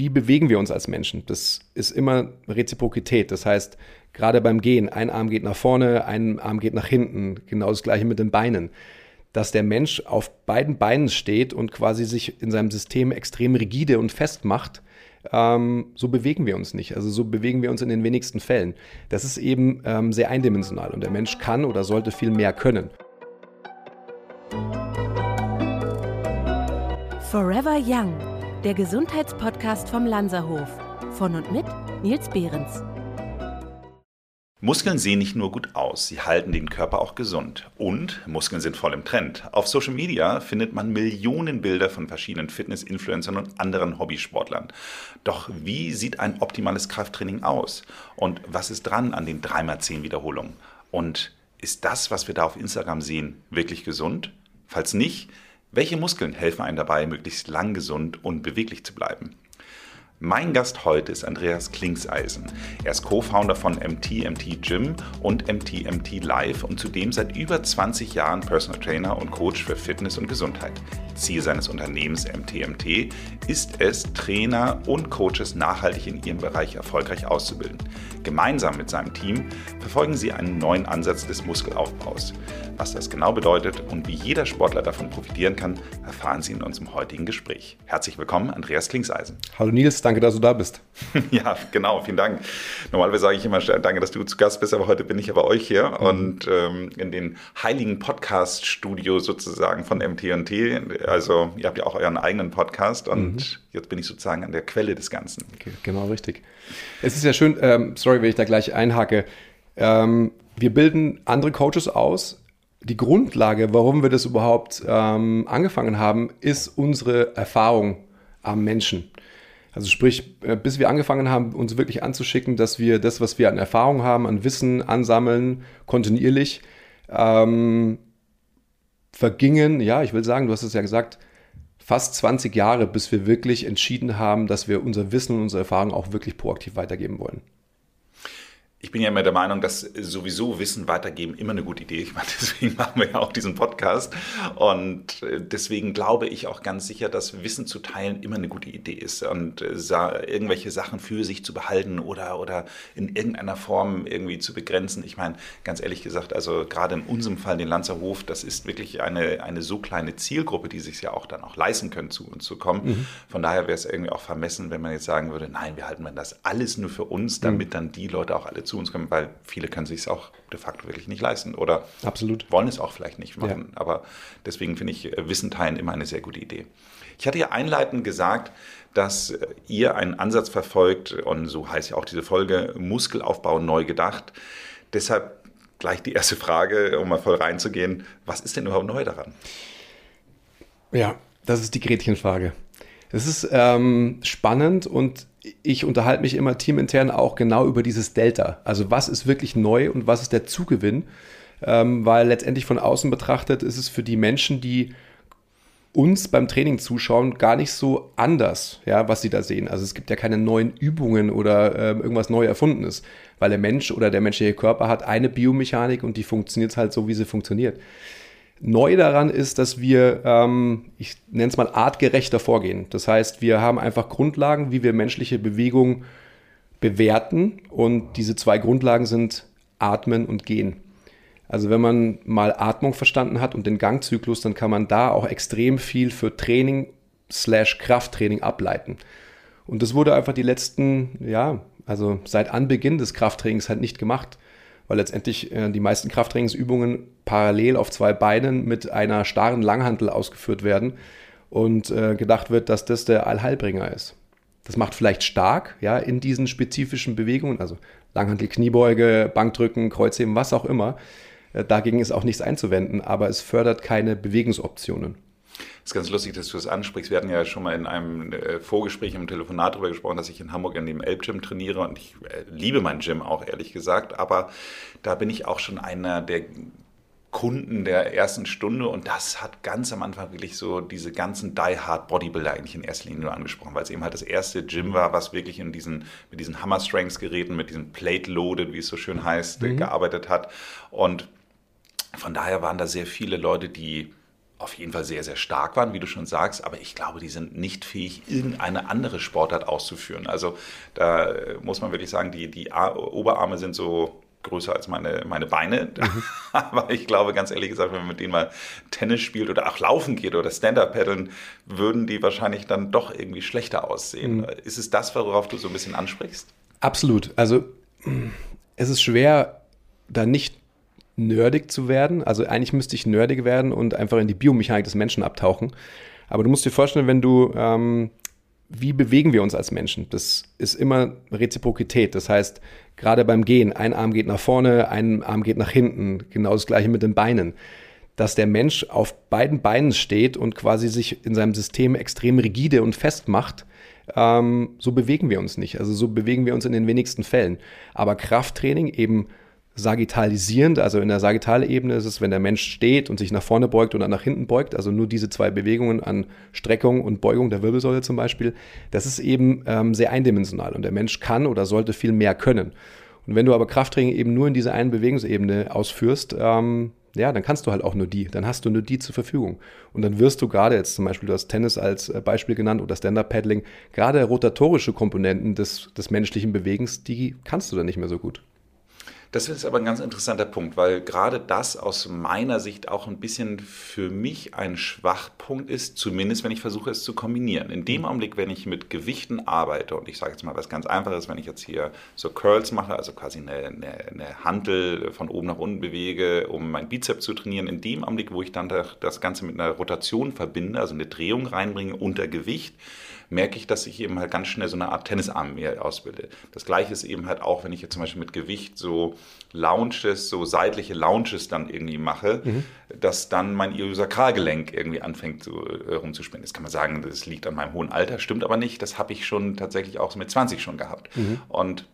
wie bewegen wir uns als Menschen? Das ist immer Reziprokität. Das heißt, gerade beim Gehen, ein Arm geht nach vorne, ein Arm geht nach hinten, genau das gleiche mit den Beinen. Dass der Mensch auf beiden Beinen steht und quasi sich in seinem System extrem rigide und fest macht, ähm, so bewegen wir uns nicht. Also so bewegen wir uns in den wenigsten Fällen. Das ist eben ähm, sehr eindimensional und der Mensch kann oder sollte viel mehr können. Forever Young, der Gesundheitspodcast vom Lanzerhof. Von und mit Nils Behrens. Muskeln sehen nicht nur gut aus, sie halten den Körper auch gesund. Und Muskeln sind voll im Trend. Auf Social Media findet man Millionen Bilder von verschiedenen Fitness-Influencern und anderen Hobbysportlern. Doch wie sieht ein optimales Krafttraining aus? Und was ist dran an den 3x10 Wiederholungen? Und ist das, was wir da auf Instagram sehen, wirklich gesund? Falls nicht, welche Muskeln helfen einem dabei, möglichst lang gesund und beweglich zu bleiben? Mein Gast heute ist Andreas Klingseisen. Er ist Co-Founder von MTMT Gym und MTMT Live und zudem seit über 20 Jahren Personal Trainer und Coach für Fitness und Gesundheit. Ziel seines Unternehmens MTMT ist es, Trainer und Coaches nachhaltig in ihrem Bereich erfolgreich auszubilden. Gemeinsam mit seinem Team verfolgen sie einen neuen Ansatz des Muskelaufbaus. Was das genau bedeutet und wie jeder Sportler davon profitieren kann, erfahren Sie in unserem heutigen Gespräch. Herzlich willkommen, Andreas Klingseisen. Hallo Nils, dass du da bist. ja, genau, vielen Dank. Normalerweise sage ich immer danke, dass du zu Gast bist, aber heute bin ich bei euch hier mhm. und ähm, in den heiligen Podcast-Studio sozusagen von MT&T. Also ihr habt ja auch euren eigenen Podcast und mhm. jetzt bin ich sozusagen an der Quelle des Ganzen. Okay, genau, richtig. Es ist ja schön, ähm, sorry, wenn ich da gleich einhacke. Ähm, wir bilden andere Coaches aus, die Grundlage, warum wir das überhaupt ähm, angefangen haben, ist unsere Erfahrung am Menschen. Also sprich, äh, bis wir angefangen haben, uns wirklich anzuschicken, dass wir das, was wir an Erfahrung haben, an Wissen ansammeln, kontinuierlich, ähm, vergingen, ja, ich will sagen, du hast es ja gesagt, fast 20 Jahre, bis wir wirklich entschieden haben, dass wir unser Wissen und unsere Erfahrung auch wirklich proaktiv weitergeben wollen ich bin ja immer der Meinung, dass sowieso Wissen weitergeben immer eine gute Idee. Ich meine, deswegen machen wir ja auch diesen Podcast. Und äh, deswegen glaube ich auch ganz sicher, dass Wissen zu teilen immer eine gute Idee ist. Und äh, irgendwelche Sachen für sich zu behalten oder, oder in irgendeiner Form irgendwie zu begrenzen. Ich meine, ganz ehrlich gesagt, also gerade in unserem Fall, den Lanzerhof, das ist wirklich eine, eine so kleine Zielgruppe, die sich ja auch dann auch leisten können, zu uns zu kommen. Mhm. Von daher wäre es irgendwie auch vermessen, wenn man jetzt sagen würde, nein, wir halten das alles nur für uns, damit mhm. dann die Leute auch alle zu uns kommen, weil viele können sich es auch de facto wirklich nicht leisten oder Absolut. wollen es auch vielleicht nicht machen. Ja. Aber deswegen finde ich äh, Wissen teilen immer eine sehr gute Idee. Ich hatte ja einleitend gesagt, dass äh, ihr einen Ansatz verfolgt, und so heißt ja auch diese Folge, Muskelaufbau neu gedacht. Deshalb gleich die erste Frage, um mal voll reinzugehen. Was ist denn überhaupt neu daran? Ja, das ist die Gretchenfrage. Es ist ähm, spannend und ich unterhalte mich immer teamintern auch genau über dieses Delta. Also was ist wirklich neu und was ist der Zugewinn? Ähm, weil letztendlich von außen betrachtet ist es für die Menschen, die uns beim Training zuschauen, gar nicht so anders, ja, was sie da sehen. Also es gibt ja keine neuen Übungen oder äh, irgendwas neu erfundenes, weil der Mensch oder der menschliche Körper hat eine Biomechanik und die funktioniert halt so, wie sie funktioniert. Neu daran ist, dass wir, ähm, ich nenne es mal, artgerechter vorgehen. Das heißt, wir haben einfach Grundlagen, wie wir menschliche Bewegung bewerten. Und diese zwei Grundlagen sind Atmen und Gehen. Also wenn man mal Atmung verstanden hat und den Gangzyklus, dann kann man da auch extrem viel für Training slash Krafttraining ableiten. Und das wurde einfach die letzten, ja, also seit Anbeginn des Krafttrainings halt nicht gemacht weil letztendlich äh, die meisten Krafttrainingsübungen parallel auf zwei Beinen mit einer starren Langhantel ausgeführt werden und äh, gedacht wird, dass das der Allheilbringer ist. Das macht vielleicht stark, ja, in diesen spezifischen Bewegungen, also Langhantel, Kniebeuge, Bankdrücken, Kreuzheben, was auch immer. Äh, dagegen ist auch nichts einzuwenden, aber es fördert keine Bewegungsoptionen. Ist ganz lustig, dass du das ansprichst. Wir hatten ja schon mal in einem äh, Vorgespräch im Telefonat darüber gesprochen, dass ich in Hamburg in dem Elb-Gym trainiere und ich äh, liebe mein Gym auch, ehrlich gesagt. Aber da bin ich auch schon einer der Kunden der ersten Stunde und das hat ganz am Anfang wirklich so diese ganzen die-hard Bodybuilder eigentlich in erster Linie nur angesprochen, weil es eben halt das erste Gym war, was wirklich in diesen, mit diesen Hammer Strengths Geräten, mit diesen Plate Loaded, wie es so schön heißt, mhm. gearbeitet hat und von daher waren da sehr viele Leute, die auf jeden Fall sehr, sehr stark waren, wie du schon sagst, aber ich glaube, die sind nicht fähig, irgendeine andere Sportart auszuführen. Also da muss man wirklich sagen, die, die Oberarme sind so größer als meine, meine Beine. Mhm. Aber ich glaube, ganz ehrlich gesagt, wenn man mit denen mal Tennis spielt oder auch laufen geht oder Stand-Up-Paddeln, würden die wahrscheinlich dann doch irgendwie schlechter aussehen. Mhm. Ist es das, worauf du so ein bisschen ansprichst? Absolut. Also es ist schwer, da nicht nerdig zu werden. Also eigentlich müsste ich nerdig werden und einfach in die Biomechanik des Menschen abtauchen. Aber du musst dir vorstellen, wenn du, ähm, wie bewegen wir uns als Menschen? Das ist immer Reziprokität. Das heißt, gerade beim Gehen, ein Arm geht nach vorne, ein Arm geht nach hinten. Genau das gleiche mit den Beinen. Dass der Mensch auf beiden Beinen steht und quasi sich in seinem System extrem rigide und fest macht, ähm, so bewegen wir uns nicht. Also so bewegen wir uns in den wenigsten Fällen. Aber Krafttraining eben sagittalisierend, also in der Sagittalebene ist es, wenn der Mensch steht und sich nach vorne beugt oder nach hinten beugt, also nur diese zwei Bewegungen an Streckung und Beugung der Wirbelsäule zum Beispiel, das ist eben ähm, sehr eindimensional und der Mensch kann oder sollte viel mehr können. Und wenn du aber Krafttraining eben nur in dieser einen Bewegungsebene ausführst, ähm, ja, dann kannst du halt auch nur die, dann hast du nur die zur Verfügung. Und dann wirst du gerade jetzt zum Beispiel, du hast Tennis als äh, Beispiel genannt oder Stand-Up-Paddling, gerade rotatorische Komponenten des, des menschlichen Bewegens, die kannst du dann nicht mehr so gut. Das ist aber ein ganz interessanter Punkt, weil gerade das aus meiner Sicht auch ein bisschen für mich ein Schwachpunkt ist, zumindest wenn ich versuche es zu kombinieren. In dem Augenblick, wenn ich mit Gewichten arbeite, und ich sage jetzt mal was ganz Einfaches, wenn ich jetzt hier so Curls mache, also quasi eine, eine, eine Hantel von oben nach unten bewege, um mein Bizeps zu trainieren, in dem Augenblick, wo ich dann das Ganze mit einer Rotation verbinde, also eine Drehung reinbringe unter Gewicht, merke ich, dass ich eben halt ganz schnell so eine Art Tennisarm mir ausbilde. Das gleiche ist eben halt auch, wenn ich jetzt zum Beispiel mit Gewicht so Lounges, so seitliche Lounges dann irgendwie mache, mhm. dass dann mein Iliosakralgelenk irgendwie anfängt zu, äh, rumzuspinnen. Jetzt kann man sagen, das liegt an meinem hohen Alter, stimmt aber nicht. Das habe ich schon tatsächlich auch so mit 20 schon gehabt. Mhm. Und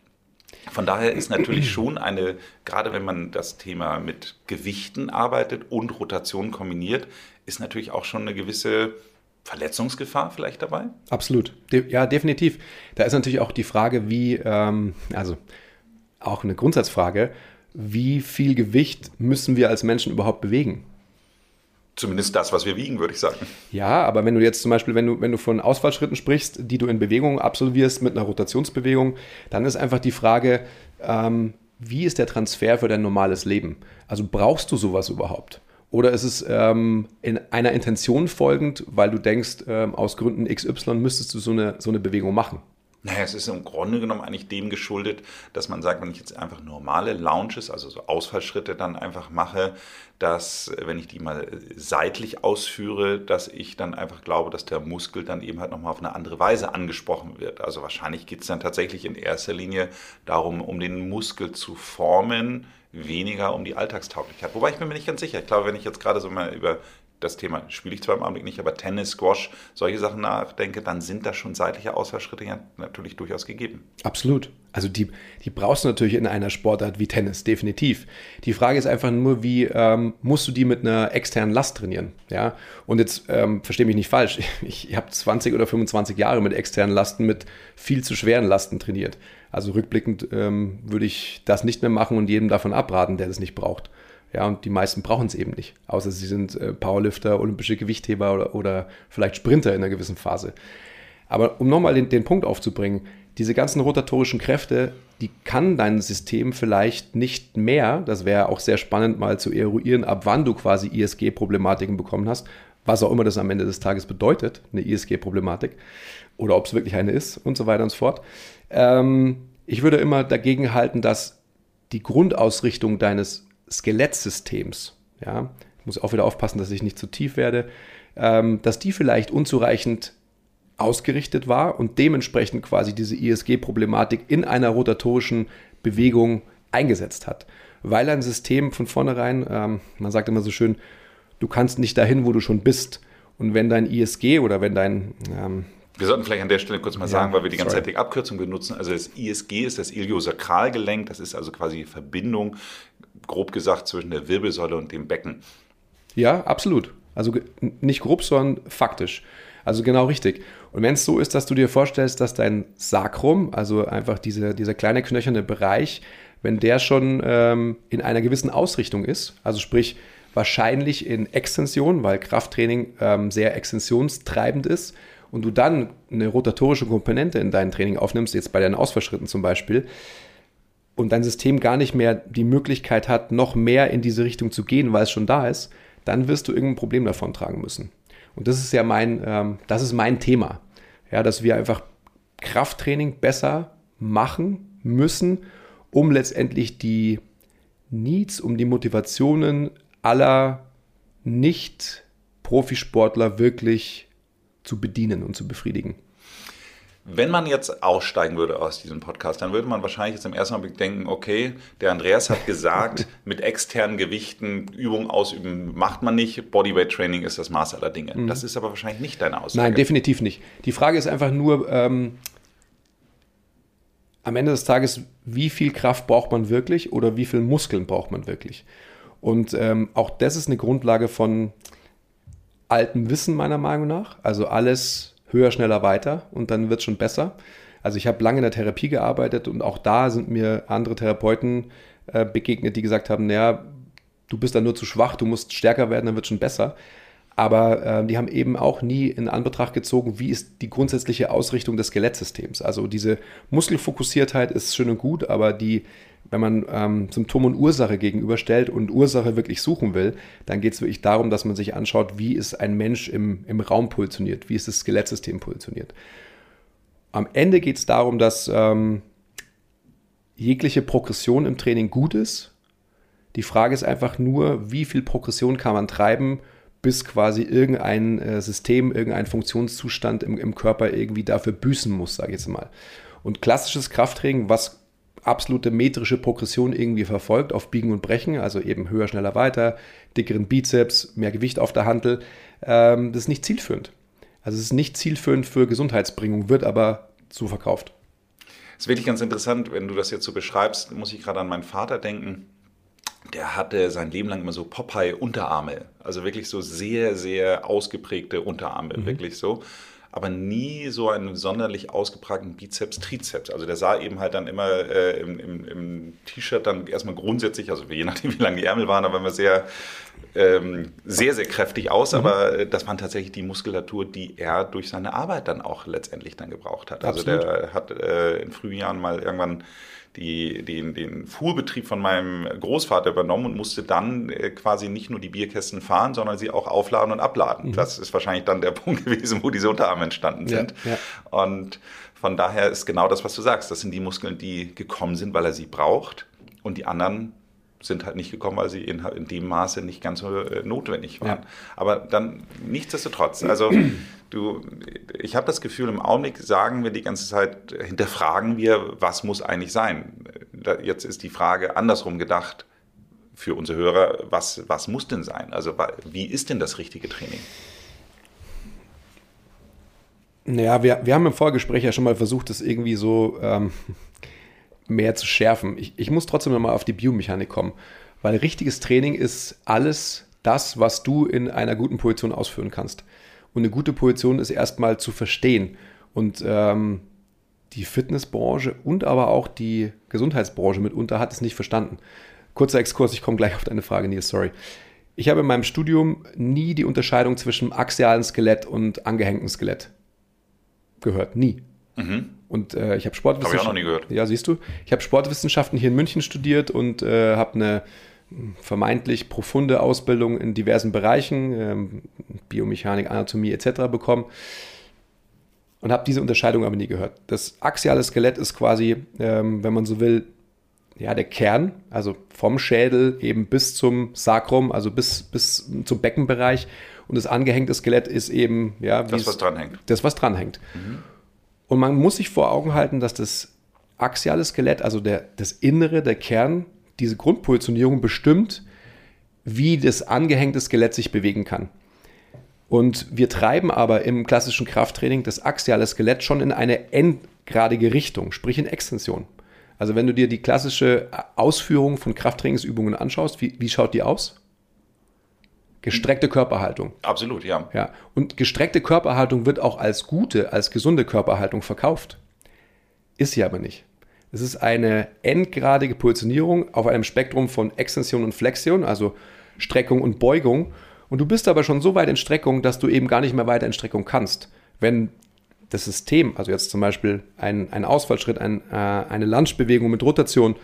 von daher ist natürlich schon eine, gerade wenn man das Thema mit Gewichten arbeitet und Rotation kombiniert, ist natürlich auch schon eine gewisse Verletzungsgefahr vielleicht dabei? Absolut. De ja, definitiv. Da ist natürlich auch die Frage, wie, ähm, also auch eine Grundsatzfrage, wie viel Gewicht müssen wir als Menschen überhaupt bewegen? Zumindest das, was wir wiegen, würde ich sagen. Ja, aber wenn du jetzt zum Beispiel, wenn du, wenn du von Ausfallschritten sprichst, die du in Bewegung absolvierst mit einer Rotationsbewegung, dann ist einfach die Frage, ähm, wie ist der Transfer für dein normales Leben? Also brauchst du sowas überhaupt? Oder ist es ähm, in einer Intention folgend, weil du denkst, ähm, aus Gründen XY müsstest du so eine, so eine Bewegung machen? Naja, es ist im Grunde genommen eigentlich dem geschuldet, dass man sagt, wenn ich jetzt einfach normale Launches, also so Ausfallschritte dann einfach mache, dass wenn ich die mal seitlich ausführe, dass ich dann einfach glaube, dass der Muskel dann eben halt nochmal auf eine andere Weise angesprochen wird. Also wahrscheinlich geht es dann tatsächlich in erster Linie darum, um den Muskel zu formen, weniger um die Alltagstauglichkeit. Wobei ich bin mir nicht ganz sicher. Ich glaube, wenn ich jetzt gerade so mal über das Thema spiele ich zwar im Augenblick nicht, aber Tennis, Squash, solche Sachen nachdenke, dann sind da schon seitliche Ausfallschritte ja natürlich durchaus gegeben. Absolut. Also die, die brauchst du natürlich in einer Sportart wie Tennis, definitiv. Die Frage ist einfach nur, wie ähm, musst du die mit einer externen Last trainieren? Ja? Und jetzt ähm, verstehe mich nicht falsch, ich, ich habe 20 oder 25 Jahre mit externen Lasten, mit viel zu schweren Lasten trainiert. Also rückblickend ähm, würde ich das nicht mehr machen und jedem davon abraten, der das nicht braucht. Ja, und die meisten brauchen es eben nicht. Außer sie sind äh, Powerlifter, olympische Gewichtheber oder, oder, vielleicht Sprinter in einer gewissen Phase. Aber um nochmal den, den Punkt aufzubringen, diese ganzen rotatorischen Kräfte, die kann dein System vielleicht nicht mehr. Das wäre auch sehr spannend mal zu eruieren, ab wann du quasi ISG-Problematiken bekommen hast, was auch immer das am Ende des Tages bedeutet, eine ISG-Problematik, oder ob es wirklich eine ist und so weiter und so fort. Ähm, ich würde immer dagegen halten, dass die Grundausrichtung deines Skelettsystems, ja, ich muss auch wieder aufpassen, dass ich nicht zu tief werde, ähm, dass die vielleicht unzureichend ausgerichtet war und dementsprechend quasi diese ISG-Problematik in einer rotatorischen Bewegung eingesetzt hat. Weil ein System von vornherein, ähm, man sagt immer so schön, du kannst nicht dahin, wo du schon bist. Und wenn dein ISG oder wenn dein ähm, wir sollten vielleicht an der Stelle kurz mal sagen, ja, weil wir die ganze sorry. Zeit die Abkürzung benutzen. Also das ISG ist das Iliosakralgelenk, das ist also quasi die Verbindung grob gesagt zwischen der Wirbelsäule und dem Becken. Ja, absolut. Also nicht grob, sondern faktisch. Also genau richtig. Und wenn es so ist, dass du dir vorstellst, dass dein Sakrum, also einfach diese, dieser kleine knöcherne Bereich, wenn der schon ähm, in einer gewissen Ausrichtung ist, also sprich, wahrscheinlich in Extension, weil Krafttraining ähm, sehr extensionstreibend ist und du dann eine rotatorische Komponente in dein Training aufnimmst, jetzt bei deinen Ausfallschritten zum Beispiel, und dein System gar nicht mehr die Möglichkeit hat, noch mehr in diese Richtung zu gehen, weil es schon da ist, dann wirst du irgendein Problem davon tragen müssen. Und das ist ja mein, ähm, das ist mein Thema. Ja, dass wir einfach Krafttraining besser machen müssen, um letztendlich die Needs, um die Motivationen aller Nicht-Profisportler wirklich zu bedienen und zu befriedigen. Wenn man jetzt aussteigen würde aus diesem Podcast, dann würde man wahrscheinlich jetzt im ersten Augenblick denken, okay, der Andreas hat gesagt, mit externen Gewichten Übungen ausüben macht man nicht, Bodyweight Training ist das Maß aller Dinge. Mhm. Das ist aber wahrscheinlich nicht deine Aussage. Nein, definitiv nicht. Die Frage ist einfach nur, ähm, am Ende des Tages, wie viel Kraft braucht man wirklich oder wie viel Muskeln braucht man wirklich? Und ähm, auch das ist eine Grundlage von altem Wissen meiner Meinung nach. Also alles höher, schneller, weiter und dann wird es schon besser. Also ich habe lange in der Therapie gearbeitet und auch da sind mir andere Therapeuten äh, begegnet, die gesagt haben, naja, du bist dann nur zu schwach, du musst stärker werden, dann wird es schon besser. Aber äh, die haben eben auch nie in Anbetracht gezogen, wie ist die grundsätzliche Ausrichtung des Skelettsystems. Also diese Muskelfokussiertheit ist schön und gut, aber die wenn man ähm, Symptom und Ursache gegenüberstellt und Ursache wirklich suchen will, dann geht es wirklich darum, dass man sich anschaut, wie ist ein Mensch im, im Raum positioniert, wie ist das Skelettsystem positioniert. Am Ende geht es darum, dass ähm, jegliche Progression im Training gut ist. Die Frage ist einfach nur, wie viel Progression kann man treiben, bis quasi irgendein äh, System, irgendein Funktionszustand im, im Körper irgendwie dafür büßen muss, sage ich jetzt mal. Und klassisches Krafttraining, was absolute metrische Progression irgendwie verfolgt auf Biegen und Brechen, also eben höher, schneller, weiter, dickeren Bizeps, mehr Gewicht auf der Hantel, ähm, das ist nicht zielführend. Also es ist nicht zielführend für Gesundheitsbringung, wird aber so verkauft. Es ist wirklich ganz interessant, wenn du das jetzt so beschreibst, muss ich gerade an meinen Vater denken. Der hatte sein Leben lang immer so Popeye-Unterarme, also wirklich so sehr, sehr ausgeprägte Unterarme, mhm. wirklich so aber nie so einen sonderlich ausgeprägten Bizeps, Trizeps. Also der sah eben halt dann immer äh, im, im, im T-Shirt dann erstmal grundsätzlich, also je nachdem wie lang die Ärmel waren, aber immer sehr, ähm, sehr, sehr kräftig aus. Mhm. Aber äh, das waren tatsächlich die Muskulatur, die er durch seine Arbeit dann auch letztendlich dann gebraucht hat. Also Absolut. der hat äh, in frühen Jahren mal irgendwann die, den, den Fuhrbetrieb von meinem Großvater übernommen und musste dann äh, quasi nicht nur die Bierkästen fahren, sondern sie auch aufladen und abladen. Mhm. Das ist wahrscheinlich dann der Punkt gewesen, wo diese Unterarme entstanden sind. Ja, ja. Und von daher ist genau das, was du sagst. Das sind die Muskeln, die gekommen sind, weil er sie braucht. Und die anderen sind halt nicht gekommen, weil sie in, in dem Maße nicht ganz so äh, notwendig waren. Ja. Aber dann nichtsdestotrotz, also du, ich habe das Gefühl, im Augenblick sagen wir die ganze Zeit, hinterfragen wir, was muss eigentlich sein. Jetzt ist die Frage andersrum gedacht für unsere Hörer, was, was muss denn sein? Also wie ist denn das richtige Training? Naja, wir, wir haben im Vorgespräch ja schon mal versucht, das irgendwie so ähm, mehr zu schärfen. Ich, ich muss trotzdem nochmal auf die Biomechanik kommen, weil richtiges Training ist alles das, was du in einer guten Position ausführen kannst. Und eine gute Position ist erstmal zu verstehen. Und ähm, die Fitnessbranche und aber auch die Gesundheitsbranche mitunter hat es nicht verstanden. Kurzer Exkurs, ich komme gleich auf deine Frage, Nils, sorry. Ich habe in meinem Studium nie die Unterscheidung zwischen axialen Skelett und angehängtem Skelett gehört. Nie. Mhm. Und äh, ich habe Sportwissenschaften. Habe ich auch noch nie gehört. Ja, siehst du. Ich habe Sportwissenschaften hier in München studiert und äh, habe eine vermeintlich profunde Ausbildung in diversen Bereichen, ähm, Biomechanik, Anatomie etc. bekommen und habe diese Unterscheidung aber nie gehört. Das axiale Skelett ist quasi, ähm, wenn man so will, ja, der Kern, also vom Schädel eben bis zum Sacrum, also bis, bis zum Beckenbereich. Und das angehängte Skelett ist eben, ja, das, was dranhängt. Das, was dranhängt. Mhm. Und man muss sich vor Augen halten, dass das axiale Skelett, also der, das Innere, der Kern, diese Grundpositionierung bestimmt, wie das angehängte Skelett sich bewegen kann. Und wir treiben aber im klassischen Krafttraining das axiale Skelett schon in eine endgradige Richtung, sprich in Extension. Also wenn du dir die klassische Ausführung von Krafttrainingsübungen anschaust, wie, wie schaut die aus? Gestreckte Körperhaltung. Absolut, ja. ja. Und gestreckte Körperhaltung wird auch als gute, als gesunde Körperhaltung verkauft. Ist sie aber nicht. Es ist eine endgradige Positionierung auf einem Spektrum von Extension und Flexion, also Streckung und Beugung. Und du bist aber schon so weit in Streckung, dass du eben gar nicht mehr weiter in Streckung kannst. Wenn das System, also jetzt zum Beispiel ein, ein Ausfallschritt, ein, äh, eine Lunge-Bewegung mit Rotation,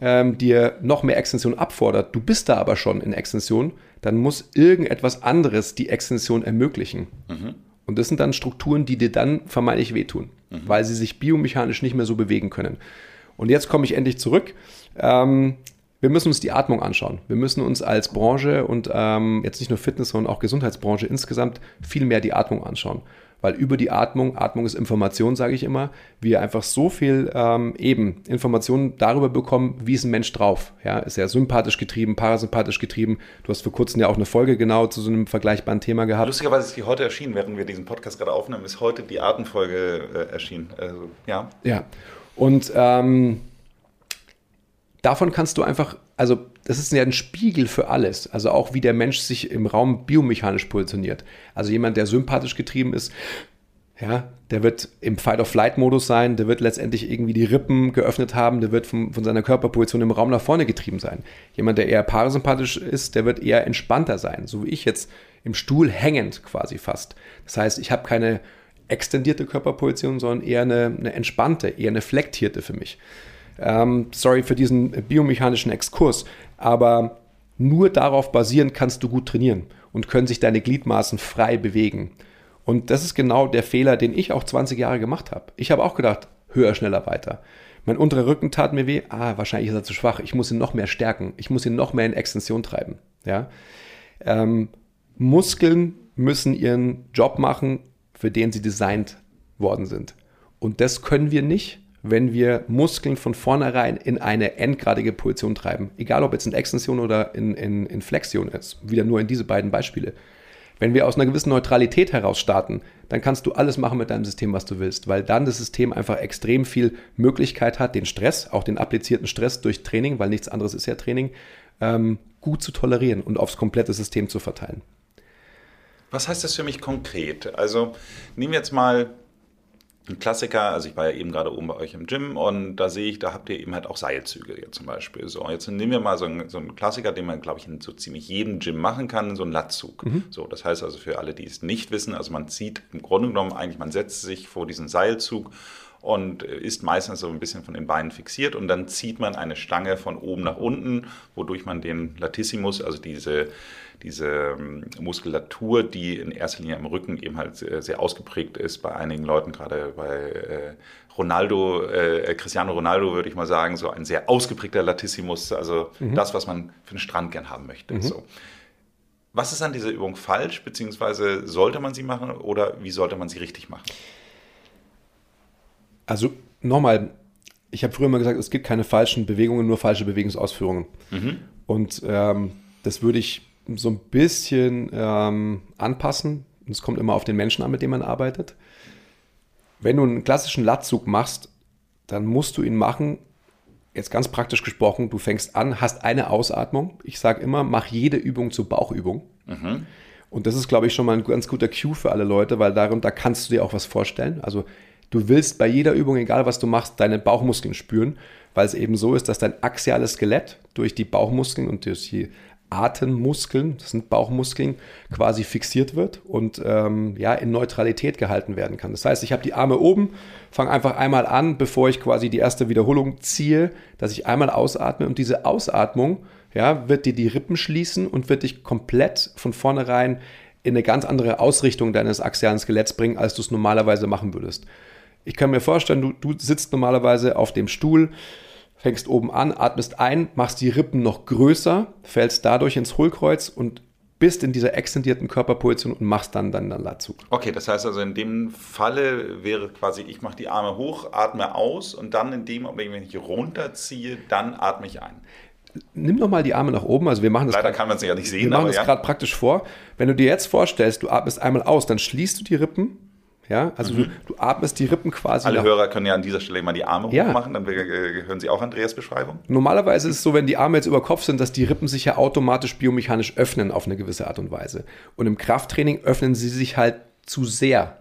ähm, dir noch mehr Extension abfordert, du bist da aber schon in Extension, dann muss irgendetwas anderes die Extension ermöglichen. Mhm. Und das sind dann Strukturen, die dir dann vermeintlich wehtun, mhm. weil sie sich biomechanisch nicht mehr so bewegen können. Und jetzt komme ich endlich zurück. Ähm, wir müssen uns die Atmung anschauen. Wir müssen uns als Branche und ähm, jetzt nicht nur Fitness, sondern auch Gesundheitsbranche insgesamt viel mehr die Atmung anschauen weil über die Atmung, Atmung ist Information, sage ich immer, wir einfach so viel ähm, eben Informationen darüber bekommen, wie ist ein Mensch drauf. Ja, ist er sympathisch getrieben, parasympathisch getrieben. Du hast vor kurzem ja auch eine Folge genau zu so einem vergleichbaren Thema gehabt. Lustigerweise ist die heute erschienen, während wir diesen Podcast gerade aufnehmen, ist heute die Atemfolge äh, erschienen. Also, ja. Ja. Und ähm, davon kannst du einfach, also das ist ja ein Spiegel für alles. Also auch wie der Mensch sich im Raum biomechanisch positioniert. Also jemand, der sympathisch getrieben ist, ja, der wird im Fight-of-Flight-Modus sein, der wird letztendlich irgendwie die Rippen geöffnet haben, der wird von, von, seiner Körperposition im Raum nach vorne getrieben sein. Jemand, der eher parasympathisch ist, der wird eher entspannter sein, so wie ich jetzt im Stuhl hängend quasi fast. Das heißt, ich habe keine extendierte Körperposition, sondern eher eine, eine entspannte, eher eine flektierte für mich. Ähm, sorry für diesen biomechanischen Exkurs, aber nur darauf basierend kannst du gut trainieren und können sich deine Gliedmaßen frei bewegen. Und das ist genau der Fehler, den ich auch 20 Jahre gemacht habe. Ich habe auch gedacht, höher, schneller, weiter. Mein unterer Rücken tat mir weh. Ah, wahrscheinlich ist er zu schwach. Ich muss ihn noch mehr stärken. Ich muss ihn noch mehr in Extension treiben. Ja? Ähm, Muskeln müssen ihren Job machen, für den sie designt worden sind. Und das können wir nicht, wenn wir Muskeln von vornherein in eine endgradige Position treiben. Egal ob jetzt in Extension oder in, in, in Flexion ist. Wieder nur in diese beiden Beispiele. Wenn wir aus einer gewissen Neutralität heraus starten, dann kannst du alles machen mit deinem System, was du willst, weil dann das System einfach extrem viel Möglichkeit hat, den Stress, auch den applizierten Stress durch Training, weil nichts anderes ist ja Training, ähm, gut zu tolerieren und aufs komplette System zu verteilen. Was heißt das für mich konkret? Also nehmen wir jetzt mal ein Klassiker, also ich war ja eben gerade oben bei euch im Gym und da sehe ich, da habt ihr eben halt auch Seilzüge hier zum Beispiel. So, jetzt nehmen wir mal so einen, so einen Klassiker, den man, glaube ich, in so ziemlich jedem Gym machen kann, so einen Latzug. Mhm. So, das heißt also für alle, die es nicht wissen, also man zieht im Grunde genommen eigentlich, man setzt sich vor diesen Seilzug und ist meistens so ein bisschen von den Beinen fixiert und dann zieht man eine Stange von oben nach unten, wodurch man den Latissimus, also diese diese ähm, Muskulatur, die in erster Linie im Rücken eben halt sehr, ausgeprägt ist bei einigen Leuten, gerade bei äh, Ronaldo, äh, Cristiano Ronaldo würde ich mal sagen, so ein sehr ausgeprägter Latissimus, also mhm. das, was man für den Strand gern haben möchte. Mhm. So. Was ist an dieser Übung falsch, beziehungsweise sollte man sie machen oder wie sollte man sie richtig machen? Also nochmal, ich habe früher immer gesagt, es gibt keine falschen Bewegungen, nur falsche Bewegungsausführungen. Mhm. Und ähm, das würde ich so ein bisschen ähm, anpassen. Es kommt immer auf den Menschen an, mit dem man arbeitet. Wenn du einen klassischen Latzug machst, dann musst du ihn machen, jetzt ganz praktisch gesprochen, du fängst an, hast eine Ausatmung. Ich sage immer, mach jede Übung zur Bauchübung. Mhm. Und das ist, glaube ich, schon mal ein ganz guter Cue für alle Leute, weil darum, da kannst du dir auch was vorstellen. Also du willst bei jeder Übung, egal was du machst, deine Bauchmuskeln spüren, weil es eben so ist, dass dein axiales Skelett durch die Bauchmuskeln und durch die Atemmuskeln, das sind Bauchmuskeln, quasi fixiert wird und ähm, ja, in Neutralität gehalten werden kann. Das heißt, ich habe die Arme oben, fange einfach einmal an, bevor ich quasi die erste Wiederholung ziehe, dass ich einmal ausatme und diese Ausatmung ja, wird dir die Rippen schließen und wird dich komplett von vornherein in eine ganz andere Ausrichtung deines axialen Skeletts bringen, als du es normalerweise machen würdest. Ich kann mir vorstellen, du, du sitzt normalerweise auf dem Stuhl, fängst oben an, atmest ein, machst die Rippen noch größer, fällst dadurch ins Hohlkreuz und bist in dieser extendierten Körperposition und machst dann dann dann Latzug. Okay, das heißt also in dem Falle wäre quasi, ich mache die Arme hoch, atme aus und dann in dem Moment, wenn ich runterziehe, dann atme ich ein. Nimm noch mal die Arme nach oben. Also wir machen das. Leider kann man es ja nicht sehen. Wir machen das ja. gerade praktisch vor. Wenn du dir jetzt vorstellst, du atmest einmal aus, dann schließt du die Rippen ja, also mhm. du, du, atmest die Rippen quasi. Alle Hörer können ja an dieser Stelle mal die Arme ja. hochmachen, dann hören sie auch Andreas Beschreibung. Normalerweise ist es so, wenn die Arme jetzt über Kopf sind, dass die Rippen sich ja automatisch biomechanisch öffnen auf eine gewisse Art und Weise. Und im Krafttraining öffnen sie sich halt zu sehr.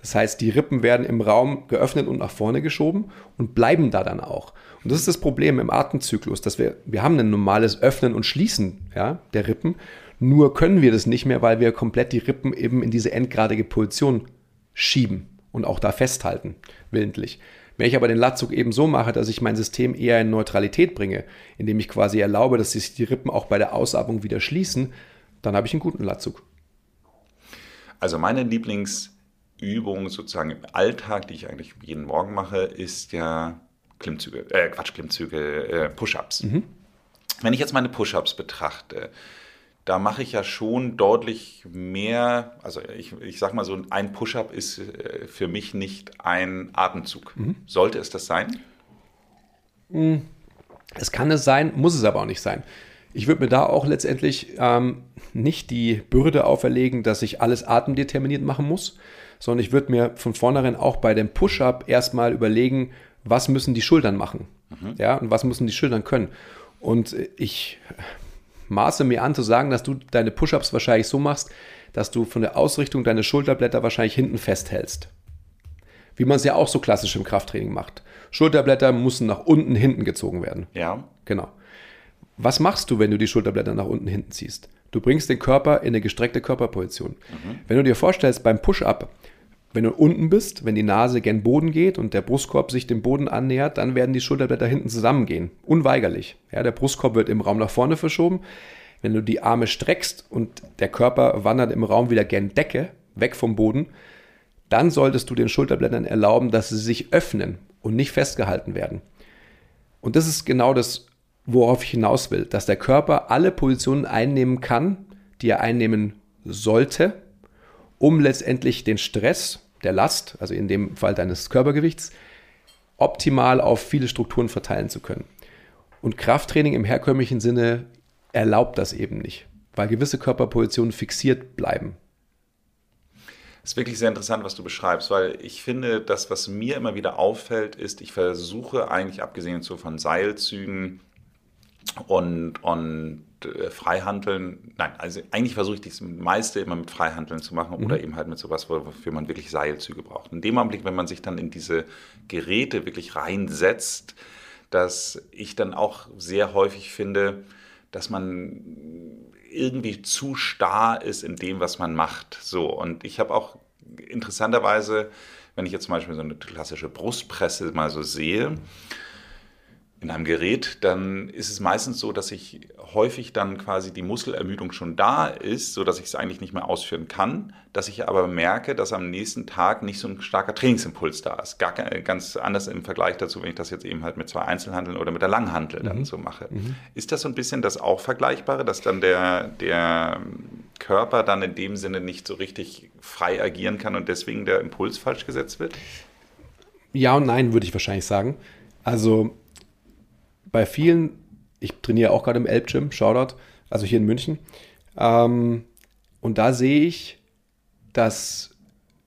Das heißt, die Rippen werden im Raum geöffnet und nach vorne geschoben und bleiben da dann auch. Und das ist das Problem im Atemzyklus, dass wir, wir haben ein normales Öffnen und Schließen ja, der Rippen, nur können wir das nicht mehr, weil wir komplett die Rippen eben in diese endgradige Position schieben und auch da festhalten, willentlich. Wenn ich aber den Latzug eben so mache, dass ich mein System eher in Neutralität bringe, indem ich quasi erlaube, dass sich die Rippen auch bei der Ausatmung wieder schließen, dann habe ich einen guten Latzug. Also meine Lieblingsübung sozusagen im Alltag, die ich eigentlich jeden Morgen mache, ist ja Klimmzüge, äh, Quatsch, Klimmzüge, äh, Push-Ups. Mhm. Wenn ich jetzt meine Push-Ups betrachte, da mache ich ja schon deutlich mehr, also ich, ich sag mal so, ein Push-up ist äh, für mich nicht ein Atemzug. Mhm. Sollte es das sein? Hm. Es kann es sein, muss es aber auch nicht sein. Ich würde mir da auch letztendlich ähm, nicht die Bürde auferlegen, dass ich alles atemdeterminiert machen muss, sondern ich würde mir von vornherein auch bei dem Push-up erstmal überlegen, was müssen die Schultern machen? Mhm. Ja, und was müssen die Schultern können? Und ich maße mir an zu sagen, dass du deine Push-ups wahrscheinlich so machst, dass du von der Ausrichtung deine Schulterblätter wahrscheinlich hinten festhältst. Wie man es ja auch so klassisch im Krafttraining macht. Schulterblätter müssen nach unten hinten gezogen werden. Ja. Genau. Was machst du, wenn du die Schulterblätter nach unten hinten ziehst? Du bringst den Körper in eine gestreckte Körperposition. Mhm. Wenn du dir vorstellst, beim Push-Up, wenn du unten bist, wenn die Nase gen Boden geht und der Brustkorb sich dem Boden annähert, dann werden die Schulterblätter hinten zusammengehen. Unweigerlich. Ja, der Brustkorb wird im Raum nach vorne verschoben. Wenn du die Arme streckst und der Körper wandert im Raum wieder gen Decke, weg vom Boden, dann solltest du den Schulterblättern erlauben, dass sie sich öffnen und nicht festgehalten werden. Und das ist genau das, worauf ich hinaus will, dass der Körper alle Positionen einnehmen kann, die er einnehmen sollte, um letztendlich den Stress der Last, also in dem Fall deines Körpergewichts, optimal auf viele Strukturen verteilen zu können. Und Krafttraining im herkömmlichen Sinne erlaubt das eben nicht, weil gewisse Körperpositionen fixiert bleiben. Es ist wirklich sehr interessant, was du beschreibst, weil ich finde, das, was mir immer wieder auffällt, ist, ich versuche eigentlich, abgesehen von Seilzügen und, und äh, Freihandeln, nein, also eigentlich versuche ich das meiste immer mit Freihandeln zu machen mhm. oder eben halt mit sowas, wofür man wirklich Seilzüge braucht. In dem Augenblick, wenn man sich dann in diese Geräte wirklich reinsetzt, dass ich dann auch sehr häufig finde, dass man irgendwie zu starr ist in dem, was man macht. So, und ich habe auch interessanterweise, wenn ich jetzt zum Beispiel so eine klassische Brustpresse mal so sehe, in einem Gerät, dann ist es meistens so, dass ich häufig dann quasi die Muskelermüdung schon da ist, so dass ich es eigentlich nicht mehr ausführen kann, dass ich aber merke, dass am nächsten Tag nicht so ein starker Trainingsimpuls da ist. Gar ganz anders im Vergleich dazu, wenn ich das jetzt eben halt mit zwei Einzelhandeln oder mit der Langhandel dann mhm. so mache. Mhm. Ist das so ein bisschen das auch Vergleichbare, dass dann der, der Körper dann in dem Sinne nicht so richtig frei agieren kann und deswegen der Impuls falsch gesetzt wird? Ja und nein, würde ich wahrscheinlich sagen. Also bei vielen, ich trainiere auch gerade im Elbgym, Shoutout, also hier in München. Ähm, und da sehe ich, dass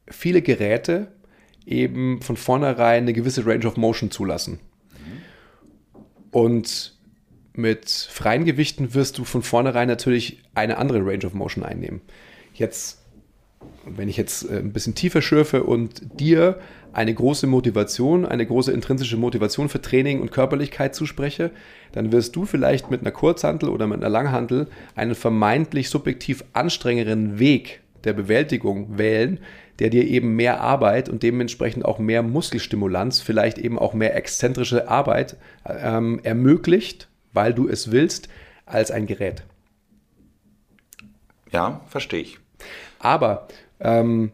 viele Geräte eben von vornherein eine gewisse Range of Motion zulassen. Und mit freien Gewichten wirst du von vornherein natürlich eine andere Range of Motion einnehmen. Jetzt, wenn ich jetzt äh, ein bisschen tiefer schürfe und dir eine große Motivation, eine große intrinsische Motivation für Training und Körperlichkeit zuspreche, dann wirst du vielleicht mit einer Kurzhantel oder mit einer Langhantel einen vermeintlich subjektiv anstrengenderen Weg der Bewältigung wählen, der dir eben mehr Arbeit und dementsprechend auch mehr Muskelstimulanz, vielleicht eben auch mehr exzentrische Arbeit ähm, ermöglicht, weil du es willst, als ein Gerät. Ja, verstehe ich. Aber ähm,